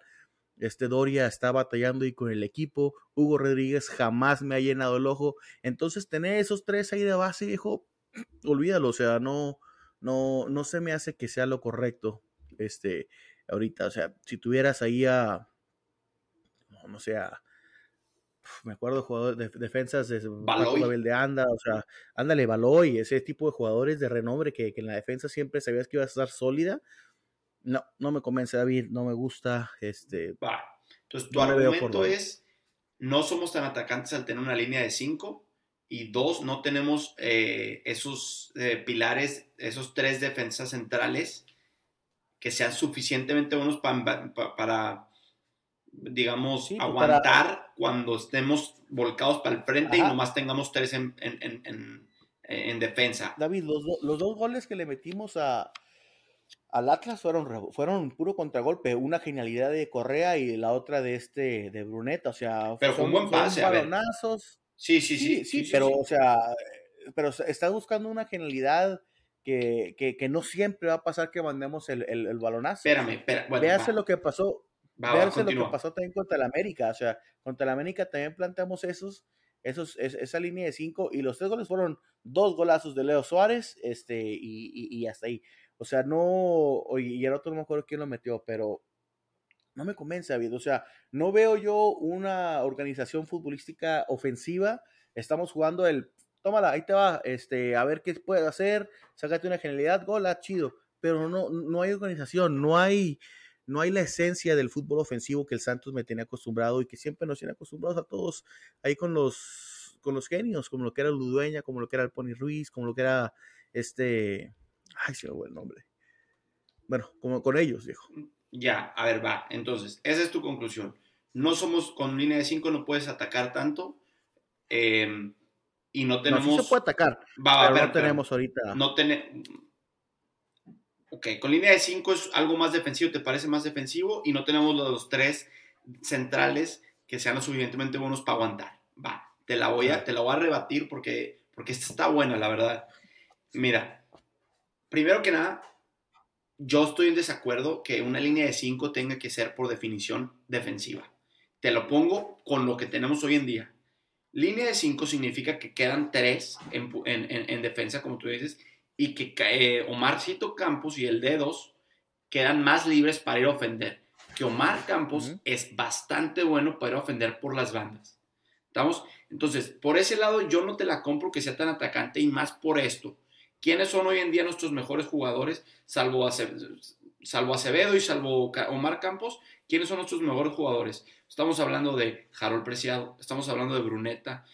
Este Doria está batallando y con el equipo. Hugo Rodríguez jamás me ha llenado el ojo. Entonces, tener esos tres ahí de base, hijo, olvídalo. O sea, no, no, no se me hace que sea lo correcto. Este, ahorita, o sea, si tuvieras ahí a, no, no sé, me acuerdo de jugadores de defensas de Baloy. de Anda, o sea, ándale, Baloy, ese tipo de jugadores de renombre que, en la defensa siempre sabías que iba a estar sólida. No, no me convence David, no me gusta. Este, Entonces, tu argumento es, no somos tan atacantes al tener una línea de 5 y dos, no tenemos eh, esos eh, pilares, esos tres defensas centrales que sean suficientemente buenos para, digamos, aguantar cuando estemos volcados para el frente y nomás tengamos tres en, en, en, en defensa. David, los, los, dos goles que le metimos a, al Atlas fueron, fueron puro contragolpe, una genialidad de Correa y la otra de este de Bruneta, o sea, pero fue un buen pase, balonazos. Sí, sí, sí, sí, sí, pero o sea, pero está buscando una genialidad que, que, no siempre va a pasar que mandemos el, el, balonazo. Espérame, espérame. Bueno, Véase lo que pasó. véase lo que pasó también contra el América. O sea, contra el América también planteamos esos, esos, esa línea de cinco y los tres goles fueron dos golazos de Leo Suárez este, y, y hasta ahí. O sea, no, y el otro no me acuerdo quién lo metió, pero no me convence, David. O sea, no veo yo una organización futbolística ofensiva. Estamos jugando el, tómala, ahí te va, este, a ver qué puedes hacer, sácate una genialidad, gola, ah, chido. Pero no, no hay organización, no hay, no hay la esencia del fútbol ofensivo que el Santos me tenía acostumbrado y que siempre nos tiene acostumbrados a todos ahí con los, con los genios, como lo que era Ludueña, como lo que era el Pony Ruiz, como lo que era este, Ay, se me fue el nombre. Bueno, como con ellos, dijo. Ya, a ver, va. Entonces, esa es tu conclusión. No somos, con línea de 5 no puedes atacar tanto. Em, y no tenemos. No, se puede atacar. Va, pero no tenemos ahorita. No tenemos. Ok, con línea de 5 es algo más defensivo, ¿te parece más defensivo? Y no tenemos los tres centrales que sean lo suficientemente buenos para aguantar. Va, te la voy a, te la voy a rebatir porque, porque esta está buena, la verdad. Mira, primero que nada, yo estoy en desacuerdo que una línea de 5 tenga que ser por definición defensiva. Te lo pongo con lo que tenemos hoy en día. Línea de 5 significa que quedan 3 en, defensa, como tú dices, y que eh, Omarcito Campos y el Dedos quedan más libres para ir a ofender. Que Omar Campos es bastante bueno para ir a ofender por las bandas. ¿Estamos? Entonces, por ese lado yo no te la compro que sea tan atacante y más por esto ¿Quiénes son hoy en día nuestros mejores jugadores, salvo Acevedo, y salvo Omar Campos? ¿Quiénes son nuestros mejores jugadores? Estamos hablando de Harold Preciado, estamos hablando de Bruneta,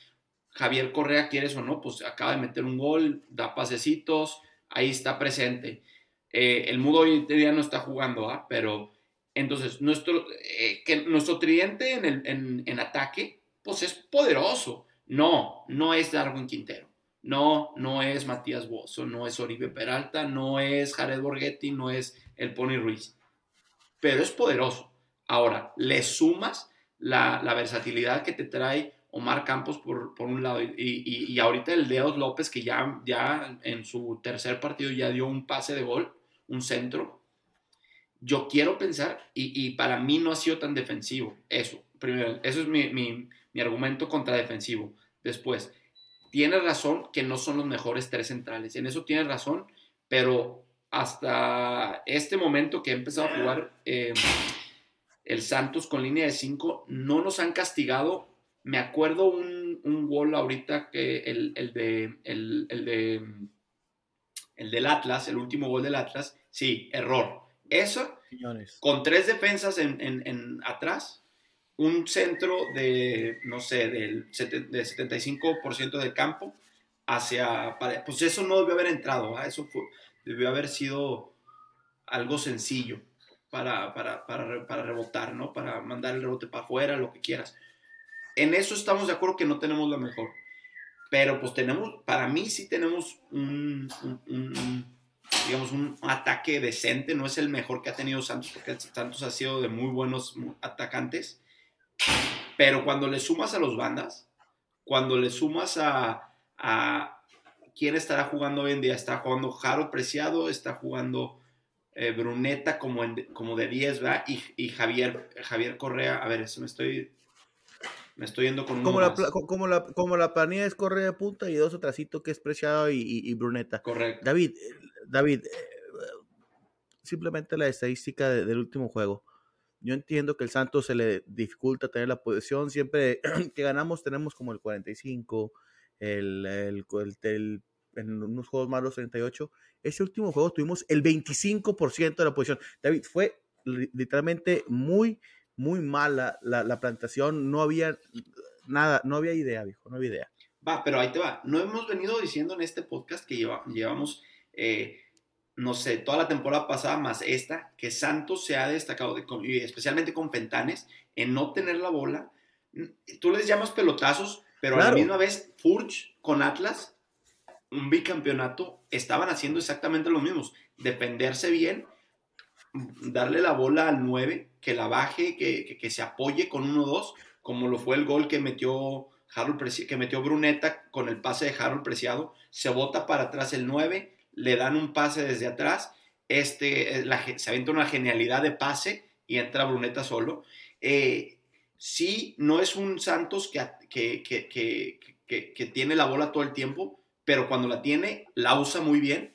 Javier Correa, ¿quieres o no? Pues acaba de meter un gol, da pasecitos, ahí está presente. Eh, el mudo hoy en día no está jugando, ¿ah? Pero entonces, nuestro, eh, que nuestro tridente en, en ataque, pues es poderoso. No, no es Darwin Quintero. No, no es Matías Bozo, no es Oribe Peralta, no es Jared Borghetti, no es el Pony Ruiz. Pero es poderoso. Ahora, le sumas la, versatilidad que te trae Omar Campos por, un lado y, ahorita el Deos López que ya, ya en su tercer partido ya dio un pase de gol, un centro. Yo quiero pensar, y, para mí no ha sido tan defensivo, eso. Primero, eso es mi, mi argumento contra defensivo. Después, tiene razón que no son los mejores tres centrales. En eso tiene razón, pero hasta este momento que he empezado a jugar eh, el Santos con línea de cinco, no nos han castigado. Me acuerdo un, un gol ahorita que el, de, el, de el del Atlas, el último gol del Atlas, sí, error. Eso, con tres defensas en, en atrás, un centro de, no sé, del de 75% del campo hacia... Pues eso no debió haber entrado, eso debió haber sido algo sencillo para, para, para, rebotar, ¿no? Para mandar el rebote para afuera, lo que quieras. En eso estamos de acuerdo que no tenemos lo mejor. Pero pues tenemos, para mí sí tenemos un, digamos, un ataque decente. No es el mejor que ha tenido Santos, porque Santos ha sido de muy buenos atacantes pero cuando le sumas a los bandas, cuando le sumas a, quién estará jugando hoy en día, está jugando Jaro Preciado, está jugando eh, Bruneta como, como de 10, ¿verdad? Y, Javier, Javier Correa, a ver, eso me estoy, me estoy yendo con como la, como la Como la planilla es Correa de punta y dos atrasito que es Preciado y, Bruneta. Correcto. David, David, eh, simplemente la estadística del último juego. Yo entiendo que el Santos se le dificulta tener la posición. Siempre que ganamos tenemos como el 45, el, el, en unos juegos malos 38. Ese último juego tuvimos el 25% de la posición. David, fue literalmente muy, muy mala la, la plantación. No había nada, no había idea, viejo, no había idea. Va, pero ahí te va. No hemos venido diciendo en este podcast que llevamos eh, no sé, toda la temporada pasada más esta, que Santos se ha destacado, especialmente con Fentanes, en no tener la bola. Tú les llamas pelotazos, pero a la misma vez Furch con Atlas un bicampeonato, estaban haciendo exactamente lo mismos. Defenderse bien, darle la bola al 9, que la baje, que, que, se apoye con 1-2, como lo fue el gol que metió, Harold que metió Bruneta con el pase de Harold Preciado. Se bota para atrás el 9, le dan un pase desde atrás, este, eh, se avienta una genialidad de pase y entra Bruneta solo. Eh, sí, no es un Santos que, que, tiene la bola todo el tiempo, pero cuando la tiene, la usa muy bien.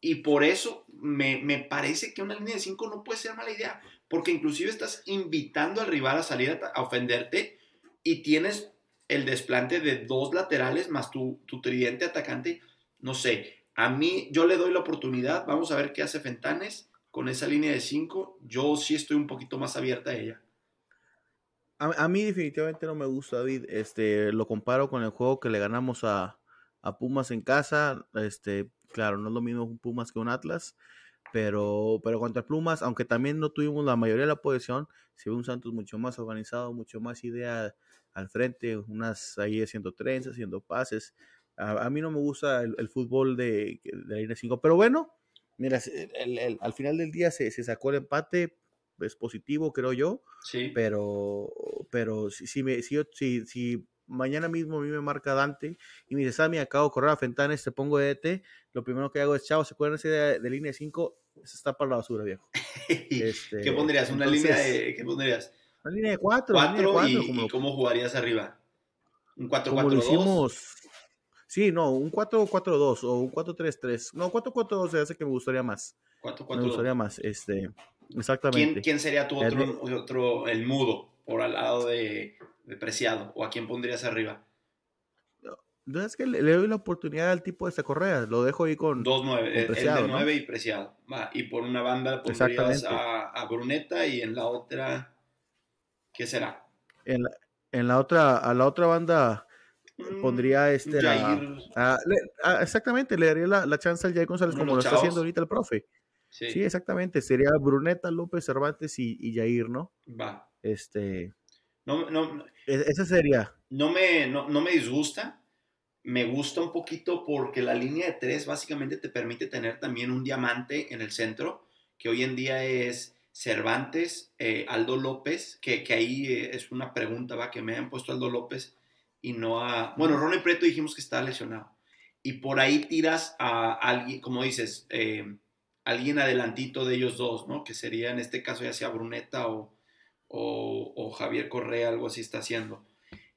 Y por eso me, parece que una línea de 5 no puede ser mala idea, porque inclusive estás invitando al rival a salir a, ofenderte y tienes el desplante de dos laterales más tu, tu tridente atacante. No sé, a mí yo le doy la oportunidad, vamos a ver qué hace Fentanes con esa línea de 5. Yo sí estoy un poquito más abierta a ella. A, mí definitivamente no me gusta, David. Este, lo comparo con el juego que le ganamos a, Pumas en casa. Este, claro, no es lo mismo un Pumas que un Atlas, pero, pero contra Pumas, aunque también no tuvimos la mayoría de la posición, se ve un Santos mucho más organizado, mucho más idea al frente, unas ahí haciendo trenzas, haciendo pases. A, mí no me gusta el, fútbol de, de, la línea 5, pero bueno, mira, al final del día se, se sacó el empate, es positivo, creo yo. Sí. Pero, pero si, si, me, si, si, si, mañana mismo a mí me marca Dante y me dice, Sammy, acabo de correr a Fentanes, te pongo ET, lo primero que hago es, chao, ¿se acuerdan de, de línea 5? Se está para la basura, viejo. este, ¿Qué pondrías? ¿Una línea de, qué pondrías? Una línea de 4. ¿Y, cómo jugarías arriba? ¿Un 4-4-2? Sí, no, un 4-4-2 o un 4-3-3. No, 4-4-2 se hace que me gustaría más. 4-4-2. Me gustaría más. Este, Exactamente. ¿Quién, sería tu otro, otro, el mudo, por al lado de, Preciado? ¿O a quién pondrías arriba? No, es que le, doy la oportunidad al tipo de esta correa, lo dejo ahí con. 2-9, el, de 9 y Preciado. Va, y por una banda pondrías a, a, Bruneta y en la otra. ¿Qué será? En la, en la otra, a la otra banda pondría este. exactamente, le daría la, la chance al Jair González como lo está haciendo ahorita el profe. Sí. exactamente. Sería Bruneta, López, Cervantes y, y Jair, ¿no? Va. Este. No, no, e, esa sería. No me, no, me disgusta. Me gusta un poquito porque la línea de tres básicamente te permite tener también un diamante en el centro, que hoy en día es Cervantes, eh, Aldo López, que, ahí eh, es una pregunta, va, que me han puesto Aldo López y no a... Bueno, Ronnie Preto dijimos que está lesionado. Y por ahí tiras a alguien, como dices, eh, alguien adelantito de ellos dos, ¿no? Que sería en este caso ya sea Bruneta o, o, Javier Correa, algo así está haciendo.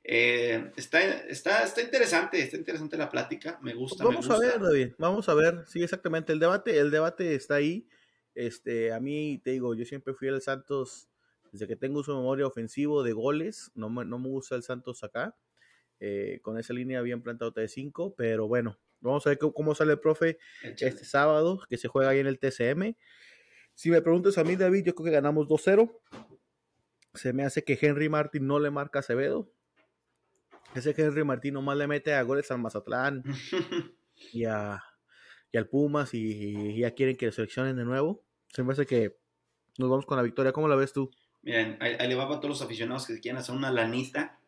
Eh, está, está, está interesante, está interesante la plática, me gusta. Vamos a ver, David, vamos a ver, sí, exactamente, el debate, el debate está ahí. Este, a mí, te digo, yo siempre fui el Santos, desde que tengo su memoria ofensivo de goles, no me, no me gusta el Santos acá. Eh, con esa línea bien plantado de 5, pero bueno, Vamos a ver cómo sale el profe este sábado, que se juega ahí en el TCM. Si me preguntas a mí, David, yo creo que ganamos 2-0. Se me hace que Henry Martin no le marca a Acevedo. Ese Henry Martin nomás le mete a goles al Mazatlán y, a, y al Pumas y, ya quieren que seleccionen de nuevo. Se me hace que nos vamos con la victoria. ¿Cómo la ves tú? Miren, ahí, le va para todos los aficionados que quieran hacer una lanita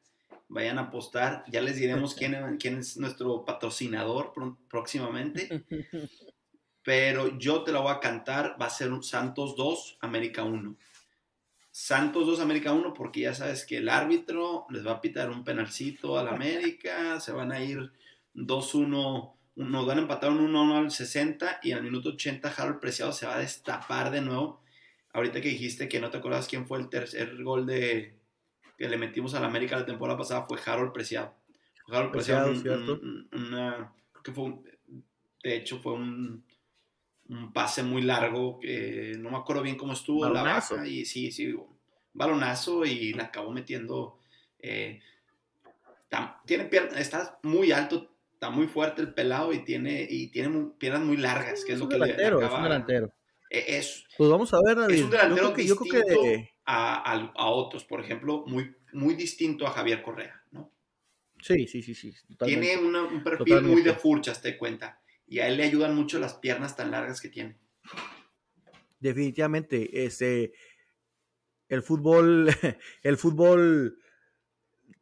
vayan a apostar. Ya les diremos quién, quién es nuestro patrocinador próximamente. Pero yo te lo voy a cantar, va a ser un Santos 2, América 1. Santos 2, América 1, porque ya sabes que el árbitro les va a pitar un penalcito al América, se van a ir 2-1, nos van a empatar un 1-1 al 60 y al minuto 80 Harold Preciado se va a destapar de nuevo. Ahorita que dijiste que no te acuerdas quién fue el tercer gol de, que le metimos a la América la temporada pasada fue Harold Preciado. Harold Preciado, ¿cierto? que fue de hecho fue un, un, pase muy largo, que no me acuerdo bien cómo estuvo balonazo. la baja, y sí, sí, balonazo y la acabó metiendo. Eh, tiene está muy alto, está muy fuerte el pelado y tiene, y tiene piernas muy largas, que es, lo que delantero, le, acaba, Es un delantero. E, es, pues vamos a ver, Es un delantero que, yo creo que a, otros, por ejemplo, muy, muy distinto a Javier Correa, ¿no? Sí, sí, sí, sí. Tiene un perfil muy de furchas, te cuenta. Y a él le ayudan mucho las piernas tan largas que tiene. Definitivamente, ese, el fútbol, el fútbol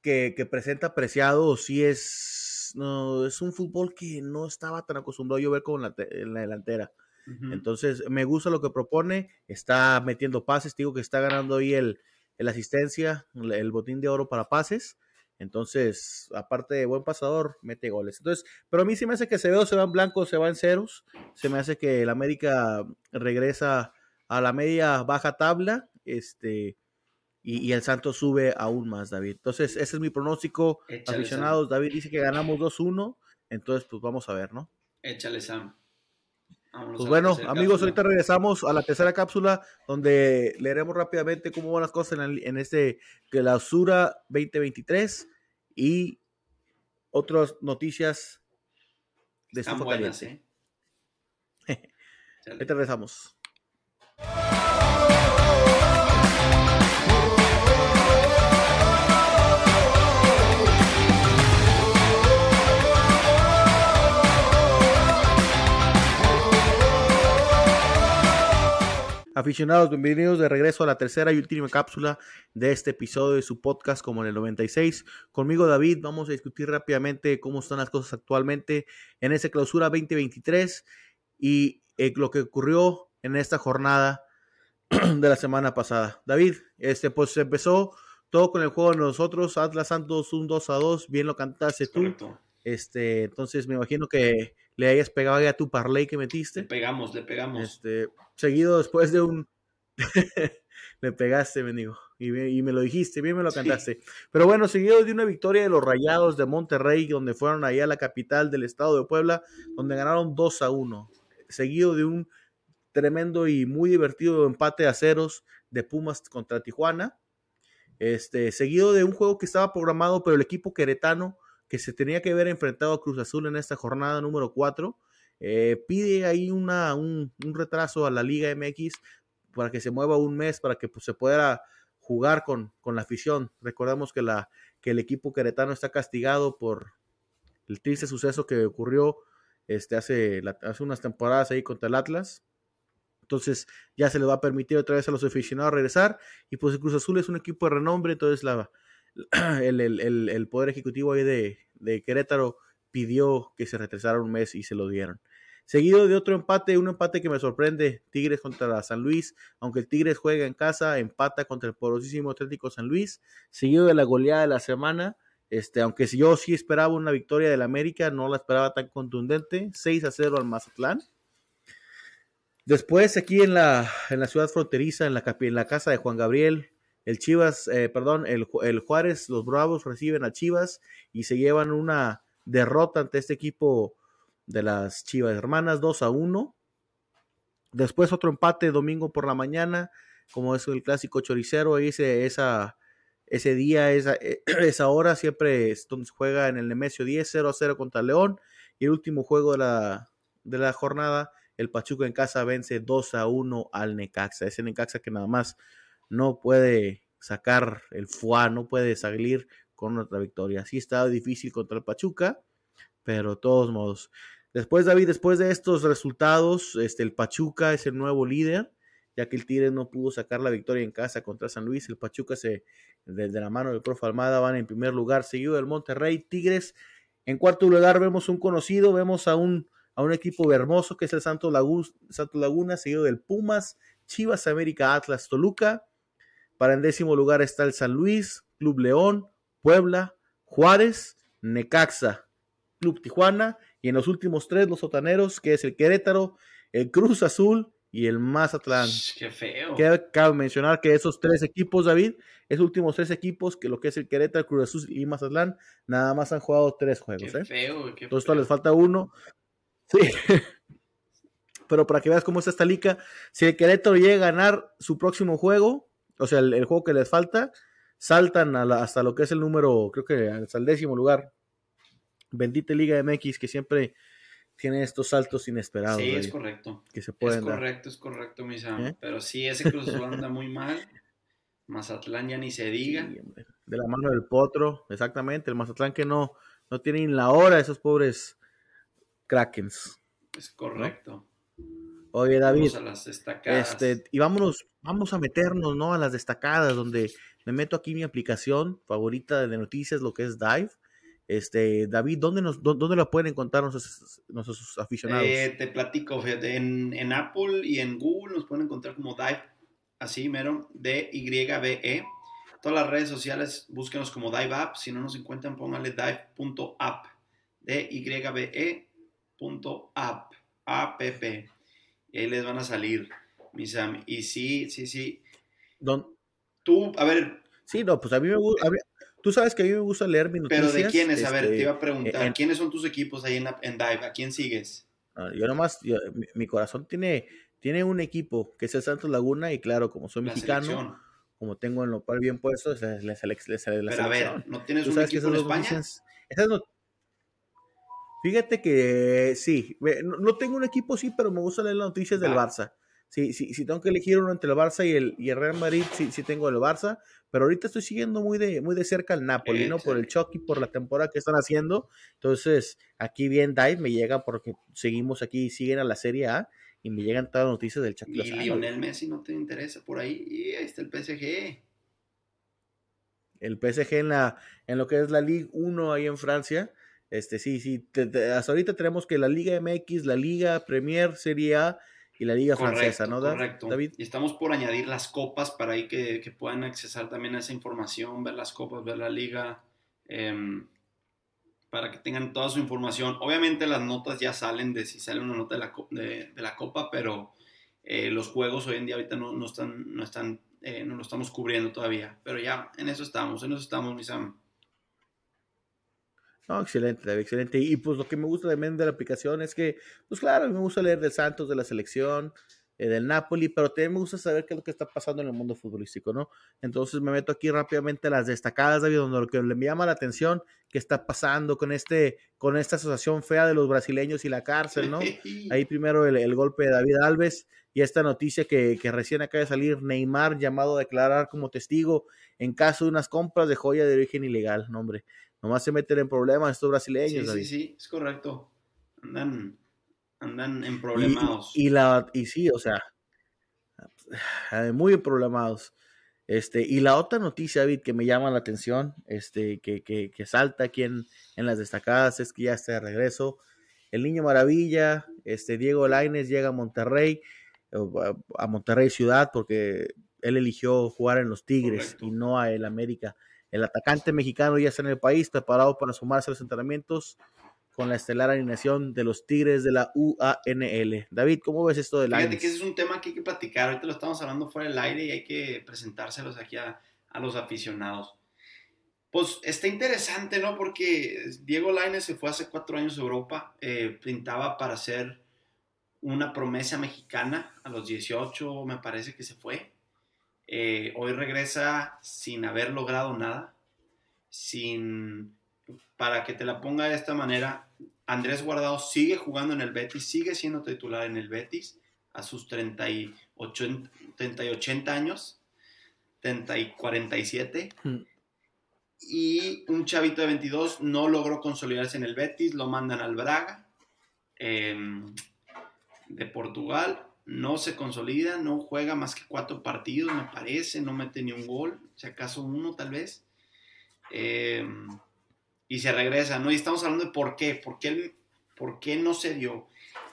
que, presenta Preciado sí es no, es un fútbol que no estaba tan acostumbrado yo ver como en la, en la delantera. Entonces, me gusta lo que propone. Está metiendo pases. Digo que está ganando ahí el, el asistencia, el botín de oro para pases. Entonces, aparte de buen pasador, mete goles. Entonces, pero a mí sí me hace que se veo, se va en blanco, se va en ceros. Se me hace que el América regresa a la media baja tabla. Este, y, el Santos sube aún más, David. Entonces, ese es mi pronóstico. Aficionados, David dice que ganamos 2-1. Entonces, pues vamos a ver, ¿no? Échale, Sam pues bueno, amigos, ahorita regresamos a la tercera cápsula donde leeremos rápidamente cómo van las cosas en, en este clausura 2023 y otras noticias de Están buenas, ¿eh? ahorita regresamos. Aficionados, bienvenidos de regreso a la tercera y última cápsula de este episodio de su podcast como en el 96. Conmigo David, vamos a discutir rápidamente cómo están las cosas actualmente en esa clausura 2023 y eh, lo que ocurrió en esta jornada de la semana pasada. David, este pues empezó todo con el juego de nosotros, Atlas Santos un 2 a 2, bien lo cantaste tú. Este, entonces me imagino que le hayas pegado ya tu parlay que metiste. Le pegamos, le pegamos. Este, seguido después de un... le pegaste, me digo. Y me, lo dijiste, bien me lo cantaste. Pero bueno, seguido de una victoria de los Rayados de Monterrey, donde fueron ahí a la capital del estado de Puebla, donde ganaron 2 a 1. Seguido de un tremendo y muy divertido empate a ceros de Pumas contra Tijuana. Este, seguido de un juego que estaba programado, pero el equipo queretano que se tenía que ver enfrentado a Cruz Azul en esta jornada número 4. Eh, pide ahí una, un, retraso a la Liga MX para que se mueva un mes, para que pues, se pueda jugar con, con, la afición. Recordamos que, la, que el equipo queretano está castigado por el triste suceso que ocurrió este, hace, hace unas temporadas ahí contra el Atlas. Entonces ya se le va a permitir otra vez a los aficionados regresar. Y pues el Cruz Azul es un equipo de renombre, entonces la, el, Poder Ejecutivo ahí de, Querétaro pidió que se retrasara un mes y se lo dieron. Seguido de otro empate, un empate que me sorprende, Tigres contra San Luis, aunque el Tigres juega en casa, empata contra el poderosísimo Atlético San Luis, seguido de la goleada de la semana, este, aunque yo sí esperaba una victoria del América, no la esperaba tan contundente, 6 a 0 al Mazatlán. Después aquí en la, en la ciudad fronteriza, en la casa de Juan Gabriel, el Chivas, eh, perdón, el, el, Juárez, los Bravos reciben a Chivas y se llevan una derrota ante este equipo de las Chivas Hermanas, 2 a 1. Después otro empate domingo por la mañana, como es el clásico choricero, ese, esa, ese día, esa, esa hora siempre se juega en el Nemesio 10, 0 a 0 contra León. Y el último juego de la, de la jornada, el Pachuca en casa vence 2 a 1 al Necaxa. Ese Necaxa que nada más no puede sacar el FUA, no puede salir con otra victoria. Sí está difícil contra el Pachuca, pero de todos modos. Después, David, después de estos resultados, este, el Pachuca es el nuevo líder, ya que el Tigres no pudo sacar la victoria en casa contra San Luis. El Pachuca se, desde la mano del profe Almada, van en primer lugar, seguido del Monterrey. Tigres, en cuarto lugar, vemos un conocido, vemos a un, a un equipo hermoso que es el Santo Laguna, seguido del Pumas, Chivas América, Atlas, Toluca. Para el décimo lugar está el San Luis, Club León, Puebla, Juárez, Necaxa, Club Tijuana. Y en los últimos tres, los sotaneros, que es el Querétaro, el Cruz Azul y el Mazatlán. Qué feo. Cabe mencionar que esos tres equipos, David, esos últimos tres equipos, que lo que es el Querétaro, Cruz Azul y Mazatlán, nada más han jugado tres juegos. Qué ¿eh? feo, qué Entonces, les falta uno. Sí. Pero para que veas cómo está esta liga, si el Querétaro llega a ganar su próximo juego, o sea, el, juego que les falta, saltan hasta lo que es el número, creo que hasta el décimo lugar. Bendita Liga MX que siempre tiene estos saltos inesperados. Sí, es correcto. Que se pueden es correcto, es correcto, mi ¿Eh? Pero sí, ese Cruz anda muy mal. Mazatlán ya ni se diga. de la mano del potro, exactamente. El Mazatlán que no, no tienen la hora, esos pobres Krakens. Es correcto. Oye, David. Vamos a las destacadas. Este, y vámonos, vamos a meternos, ¿no? A las destacadas, donde me meto aquí mi aplicación favorita de noticias, lo que es Dive. Este, David, ¿dónde, nos, dónde lo pueden encontrar nuestros, nuestros aficionados? Eh, te platico, fíjate, en, en, Apple y en Google nos pueden encontrar como Dive, así mero, D-Y-B-E. Todas las redes sociales, búsquenos como Dive App. Si no nos encuentran, pónganle dive.app. D-Y-B-E.app. A-P-P. Y ahí les van a salir, mi Sam. Y sí, sí, sí. Don... Tú, a ver. Sí, no, pues a mí me gusta. Tú sabes que a mí me gusta leer mi noticias. Pero de quiénes, a ver, te iba a este, preguntar, ¿quiénes son tus equipos ahí en, en Dive? ¿A quién sigues? Ah, yo nomás, mi, corazón tiene, tiene un equipo que es el Santos Laguna y claro, como soy mexicano, como tengo en lo cual bien puesto, es la, la, Pero a ver, ¿no tienes un equipo en España? Fíjate que sí, no, tengo un equipo sí, pero me gusta leer las noticias del Barça. Sí, sí, si tengo que elegir uno entre el Barça y el, y el Real Madrid, sí, sí tengo el Barça, pero ahorita estoy siguiendo muy de, muy de cerca al Napoli, ¿no? Por el Chucky, por la temporada que están haciendo. Entonces, aquí bien Dive me llega porque seguimos aquí, siguen a la Serie A y me llegan todas las noticias del Chucky. Y Lionel Messi no te interesa por ahí, y ahí está el PSG. El PSG en, la, en lo que es la Ligue 1 ahí en Francia. Este, sí, sí, hasta ahorita tenemos que la Liga MX, la Liga Premier, Serie A y la Liga Francesa, ¿no, correcto. David? Y estamos por añadir las copas para ahí que, que, puedan accesar también a esa información, ver las copas, ver la liga, em, para que tengan toda su información. Obviamente las notas ya salen de si sale una nota de la, de, de la copa, pero eh, los juegos hoy en día ahorita no, no están, no están, eh, no lo estamos cubriendo todavía. Pero ya, en eso estamos, en eso estamos, mis amigos. No, excelente, David, excelente. Y pues lo que me gusta también de la aplicación es que, pues claro, me gusta leer del Santos, de la selección, eh, del Napoli, pero también me gusta saber qué es lo que está pasando en el mundo futbolístico, ¿no? Entonces me meto aquí rápidamente a las destacadas, David, donde lo que me llama la atención, qué está pasando con este, con esta asociación fea de los brasileños y la cárcel, ¿no? Ahí primero el, golpe de David Alves y esta noticia que, que, recién acaba de salir, Neymar llamado a declarar como testigo en caso de unas compras de joya de origen ilegal, no hombre. Nomás se meten en problemas estos brasileños. Sí, sí, sí, es correcto. Andan, andan en problemados. Y, la, y sí, o sea, muy problemados. Este, y la otra noticia, David, que me llama la atención, este, que, que, que salta aquí en, en, las destacadas, es que ya está de regreso. El niño maravilla, este, Diego Laines llega a Monterrey, a Monterrey Ciudad, porque él eligió jugar en los Tigres y no a el América. El atacante mexicano ya está en el país, preparado para sumarse a los entrenamientos con la estelar alineación de los Tigres de la UANL. David, ¿cómo ves esto del Fíjate que ese es un tema que hay que platicar. Ahorita lo estamos hablando fuera del aire y hay que presentárselos aquí a, los aficionados. Pues está interesante, ¿no? Porque Diego Lainez se fue hace cuatro años a Europa, eh, pintaba para ser una promesa mexicana a los 18, me parece que se fue. Eh, hoy regresa sin haber logrado nada, sin, para que te la ponga de esta manera, Andrés Guardado sigue jugando en el Betis, sigue siendo titular en el Betis a sus 30 y 80, años, 30 y 47. Hmm. Y un chavito de 22 no logró consolidarse en el Betis, lo mandan al Braga em, de Portugal no se consolida, no juega más que cuatro partidos, me parece, no mete ni un gol, si acaso uno tal vez. Em, y se regresa, ¿no? Y estamos hablando de por qué, por qué, por qué no se dio.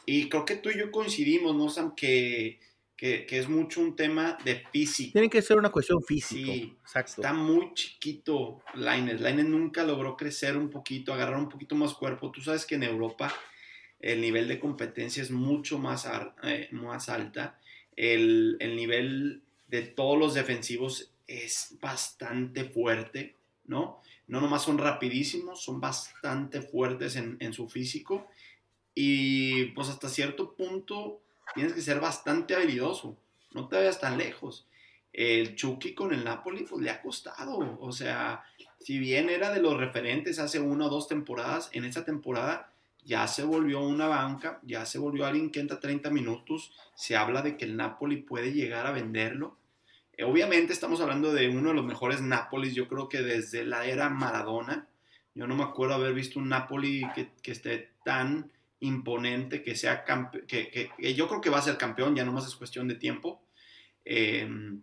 Y creo que tú y yo coincidimos, ¿no, Sam? Que, que, es mucho un tema de físico. Tiene que ser una cuestión física. Sí, exacto. Está muy chiquito Laines. Laines nunca logró crecer un poquito, agarrar un poquito más cuerpo. Tú sabes que en Europa el nivel de competencia es mucho más, eh, más alta, el, nivel de todos los defensivos es bastante fuerte, ¿no? No nomás son rapidísimos, son bastante fuertes en, su físico y pues hasta cierto punto tienes que ser bastante habilidoso, no te vayas tan lejos. El Chucky con el Napoli pues le ha costado, o sea, si bien era de los referentes hace una o dos temporadas, en esa temporada ya se volvió una banca, ya se volvió alguien que entra 30 minutos, se habla de que el Napoli puede llegar a venderlo. Eh, obviamente estamos hablando de uno de los mejores Napolis, yo creo que desde la era Maradona, yo no me acuerdo haber visto un Napoli que, esté tan imponente, que sea que, que, yo creo que va a ser campeón, ya nomás es cuestión de tiempo. Em,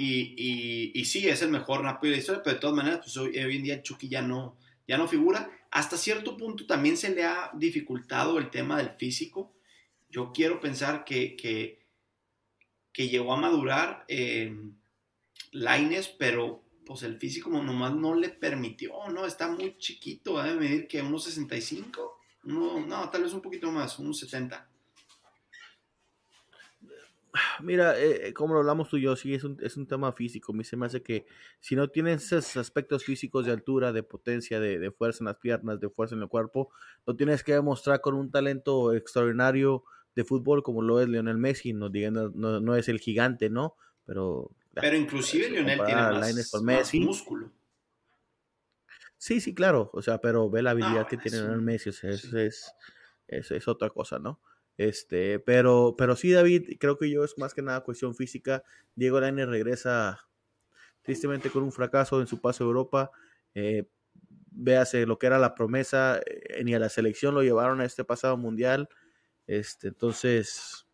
y, y, sí, es el mejor rápido de la historia, pero de todas maneras, pues hoy, en día Chucky ya no, ya no figura. Hasta cierto punto también se le ha dificultado el tema del físico. Yo quiero pensar que, que, llegó a madurar eh, Laines, pero pues el físico nomás no le permitió, ¿no? Está muy chiquito, debe medir que unos 65, no, no, tal vez un poquito más, unos 70. Mira, eh, como lo hablamos tú y yo, sí, es un, es un tema físico. A mí se me hace que si no tienes esos aspectos físicos de altura, de potencia, de, fuerza en las piernas, de fuerza en el cuerpo, lo tienes que demostrar con un talento extraordinario de fútbol como lo es Lionel Messi. No, no, no es el gigante, ¿no? Pero, Pero inclusive Lionel tiene más, músculo. Sí, sí, claro. O sea, pero ve la habilidad que tiene Lionel Messi. O sea, es, eso es otra cosa, ¿no? Este, pero, pero sí, David, creo que yo es más que nada cuestión física. Diego Lainez regresa tristemente con un fracaso en su paso a Europa. Eh, véase lo que era la promesa, eh, ni a la selección lo llevaron a este pasado mundial. Este, entonces,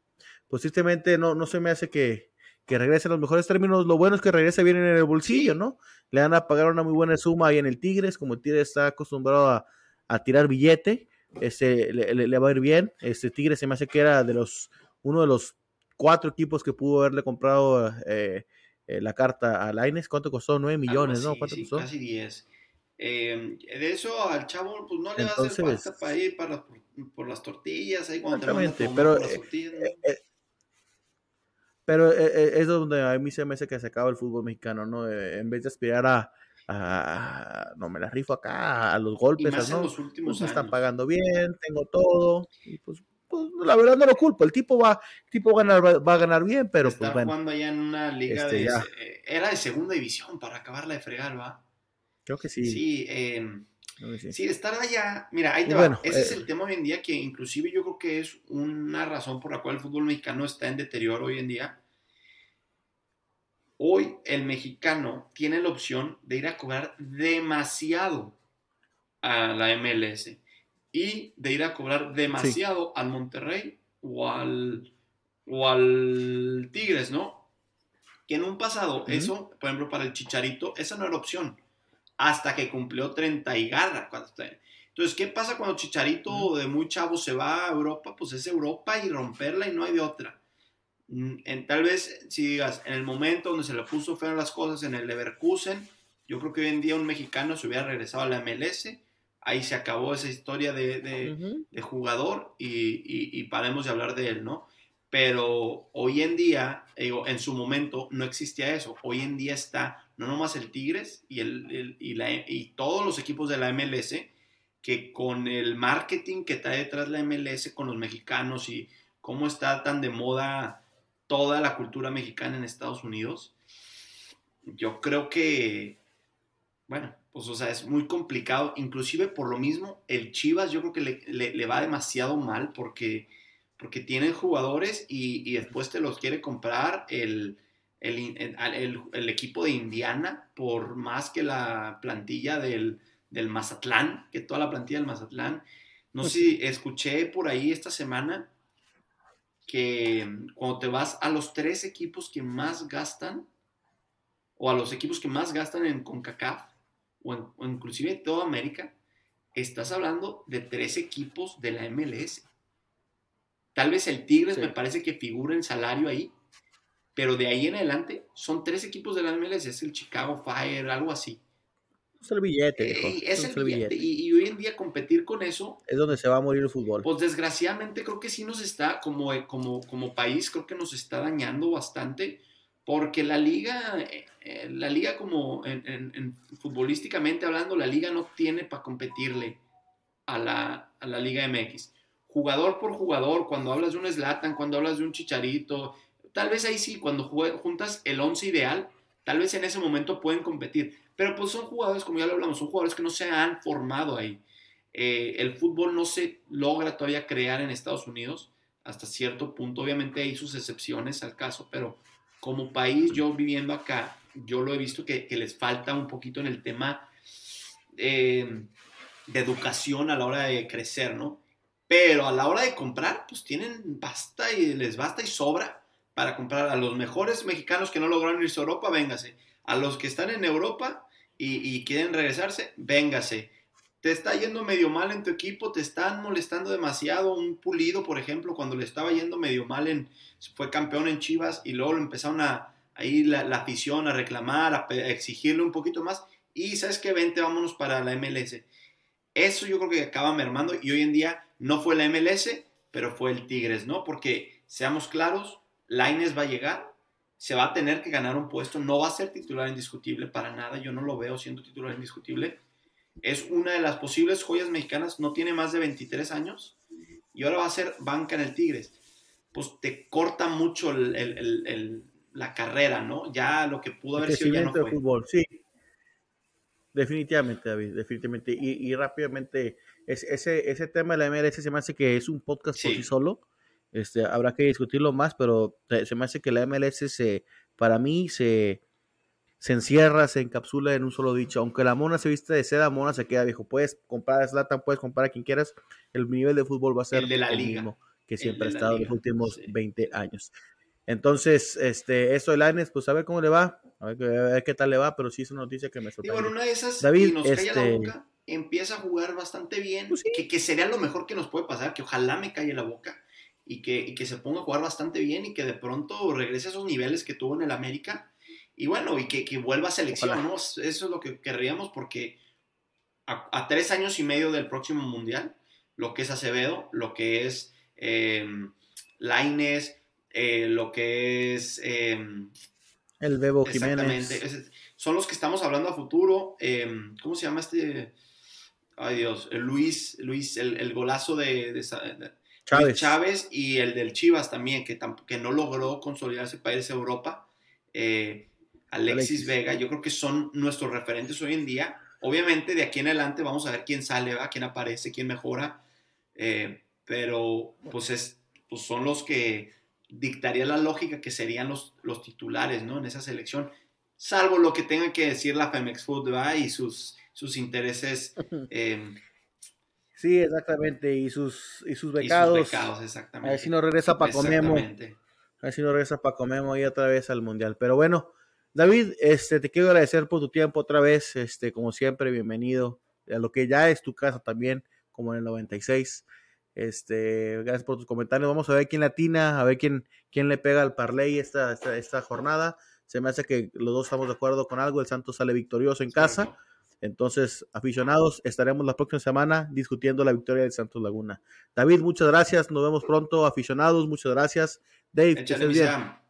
pues tristemente no, no se me hace que, que regrese en los mejores términos. Lo bueno es que regrese bien en el bolsillo, ¿no? Le van a pagar una muy buena suma ahí en el Tigres, como el Tigres está acostumbrado a, a tirar billete este, le, va a ir bien. Este Tigre se me hace que era de los uno de los cuatro equipos que pudo haberle comprado eh, eh, la carta a Laines. ¿Cuánto costó? 9 millones, ¿no? ¿Cuánto costó? Casi 10. Em, de eso al chavo, pues no le va a hacer falta para ir para, por, las tortillas. Ahí cuando exactamente, pero. Eh, pero es donde a mí se me hace que se acaba el fútbol mexicano, ¿no? en vez de aspirar a, no me la rifo acá a los golpes, ¿no? Los últimos pues me están pagando bien, tengo todo, y pues, pues, la verdad no lo culpo, el tipo va, el tipo va a ganar, va, a ganar bien, pero Está pues jugando allá en una liga este, de, eh, era de segunda división para acabarla de fregar, ¿va? Creo que sí. Sí, eh, sí. estar allá, mira, ahí te va. Ese es eh, el tema hoy en día que inclusive yo creo que es una razón por la cual el fútbol mexicano está en deterioro hoy en día Hoy el mexicano tiene la opción de ir a cobrar demasiado a la MLS y de ir a cobrar demasiado al Monterrey o al, o al Tigres, ¿no? Que en un pasado, eso, por ejemplo, para el Chicharito, esa no era opción. Hasta que cumplió 30 y garra. Entonces, ¿qué pasa cuando Chicharito de muy chavo se va a Europa? Pues es Europa y romperla y no hay de otra. Mm, en, tal vez, si digas, en el momento donde se le puso feo las cosas en el Leverkusen, yo creo que hoy en día un mexicano se hubiera regresado a la MLS, ahí se acabó esa historia de, de, jugador y, y, paremos de hablar de él, ¿no? Pero hoy en día, en su momento, no existía eso. Hoy en día está no nomás el Tigres y, el, y, la, y todos los equipos de la MLS, que con el marketing que trae detrás la MLS con los mexicanos y cómo está tan de moda toda la cultura mexicana en Estados Unidos, yo creo que, bueno, pues o sea, es muy complicado, inclusive por lo mismo, el Chivas yo creo que le, va demasiado mal porque, porque tienen jugadores y, después te los quiere comprar el, el, equipo de Indiana por más que la plantilla del, del Mazatlán, que toda la plantilla del Mazatlán. No sé si escuché por ahí esta semana que cuando te vas a los tres equipos que más gastan, o a los equipos que más gastan en CONCACAF, o, inclusive en toda América, estás hablando de tres equipos de la MLS. Tal vez el Tigres me parece que figura en salario ahí, pero de ahí en adelante son tres equipos de la MLS, es el Chicago Fire, algo así. Es el billete, es, el, billete. Y, hoy en día competir con eso. Es donde se va a morir el fútbol. Pues desgraciadamente creo que sí nos está, como, como, como país, creo que nos está dañando bastante. Porque la liga, eh, eh, la liga como en, futbolísticamente hablando, la liga no tiene para competirle a la, a la Liga MX. Jugador por jugador, cuando hablas de un Slatan, cuando hablas de un Chicharito, tal vez ahí sí, cuando juntas el 11 ideal, tal vez en ese momento pueden competir pero pues son jugadores, como ya lo hablamos, son jugadores que no se han formado ahí. Eh, el fútbol no se logra todavía crear en Estados Unidos hasta cierto punto. Obviamente hay sus excepciones al caso, pero como país, yo viviendo acá, yo lo he visto que, les falta un poquito en el tema eh, de educación a la hora de crecer, ¿no? Pero a la hora de comprar, pues tienen basta y les basta y sobra para comprar a los mejores mexicanos que no lograron irse a Europa, véngase. A los que están en Europa y, quieren regresarse, véngase. Te está yendo medio mal en tu equipo, te están molestando demasiado. Un pulido, por ejemplo, cuando le estaba yendo medio mal en. fue campeón en Chivas y luego lo empezaron a. Ahí la, afición a reclamar, a, exigirle un poquito más. Y sabes que vente, vámonos para la MLS. Eso yo creo que acaba mermando y hoy en día no fue la MLS, pero fue el Tigres, ¿no? Porque seamos claros, Laines va a llegar, se va a tener que ganar un puesto, no va a ser titular indiscutible para nada, yo no lo veo siendo titular indiscutible. Es una de las posibles joyas mexicanas, no tiene más de 23 años y ahora va a ser banca en el Tigres. Pues te corta mucho la carrera, ¿no? Ya lo que pudo haber sido ya no fue. fútbol, sí. Definitivamente, David, definitivamente. Y, rápidamente, ese, ese tema de la MLS se me hace que es un podcast por sí solo este, habrá que discutirlo más, pero se me hace que la MLS se, para mí se, se encierra, se encapsula en un solo dicho. Aunque la mona se viste de seda, mona se queda viejo. Puedes comprar a Zlatan, puedes comprar a quien quieras. El nivel de fútbol va a ser el, de la mismo que siempre ha estado en los últimos 20 años. Entonces, este, esto de Lanes, pues a ver cómo le va, a ver, qué tal le va, pero sí es una noticia que me sorprende. Y bueno, una de esas David, nos la este boca, empieza a jugar bastante bien, pues que, que, sería lo mejor que nos puede pasar, que ojalá me calle la boca y que, que, se ponga a jugar bastante bien y que de pronto regrese a esos niveles que tuvo en el América. Y bueno, y que, que vuelva a selección, ¿no? Eso es lo que querríamos porque a, tres años y medio del próximo Mundial, lo que es Acevedo, lo que es eh, Laines, eh, lo que es... Em, el Bebo Jiménez. Exactamente. son los que estamos hablando a futuro. Em, ¿Cómo se llama este? Ay Dios, Luis, Luis, el, el golazo de, de Chávez. Chávez y el del Chivas también, que, que no logró consolidarse para irse a Europa. Eh, Alexis, Vega, yo creo que son nuestros referentes hoy en día. Obviamente, de aquí en adelante vamos a ver quién sale, ¿va? quién aparece, quién mejora. Eh, pero pues, es, pues son los que dictaría la lógica que serían los, los titulares ¿no? en esa selección. Salvo lo que tenga que decir la Femex Food y sus, sus intereses eh, Sí, exactamente. Y sus, y sus becados. Y sus becados, exactamente. A ver si no regresa para Comemo. A ver si no regresa para Comemo y otra vez al Mundial. Pero bueno, David, este, te quiero agradecer por tu tiempo otra vez. Este, como siempre, bienvenido a lo que ya es tu casa también, como en el 96. Este, gracias por tus comentarios. Vamos a ver quién latina, a ver quién, quién le pega al parlay esta, esta, esta jornada. Se me hace que los dos estamos de acuerdo con algo. El Santos sale victorioso en casa. Entonces, aficionados, estaremos la próxima semana discutiendo la victoria del Santos Laguna. David, muchas gracias. Nos vemos pronto. Aficionados, muchas gracias. Dave, que estés bien.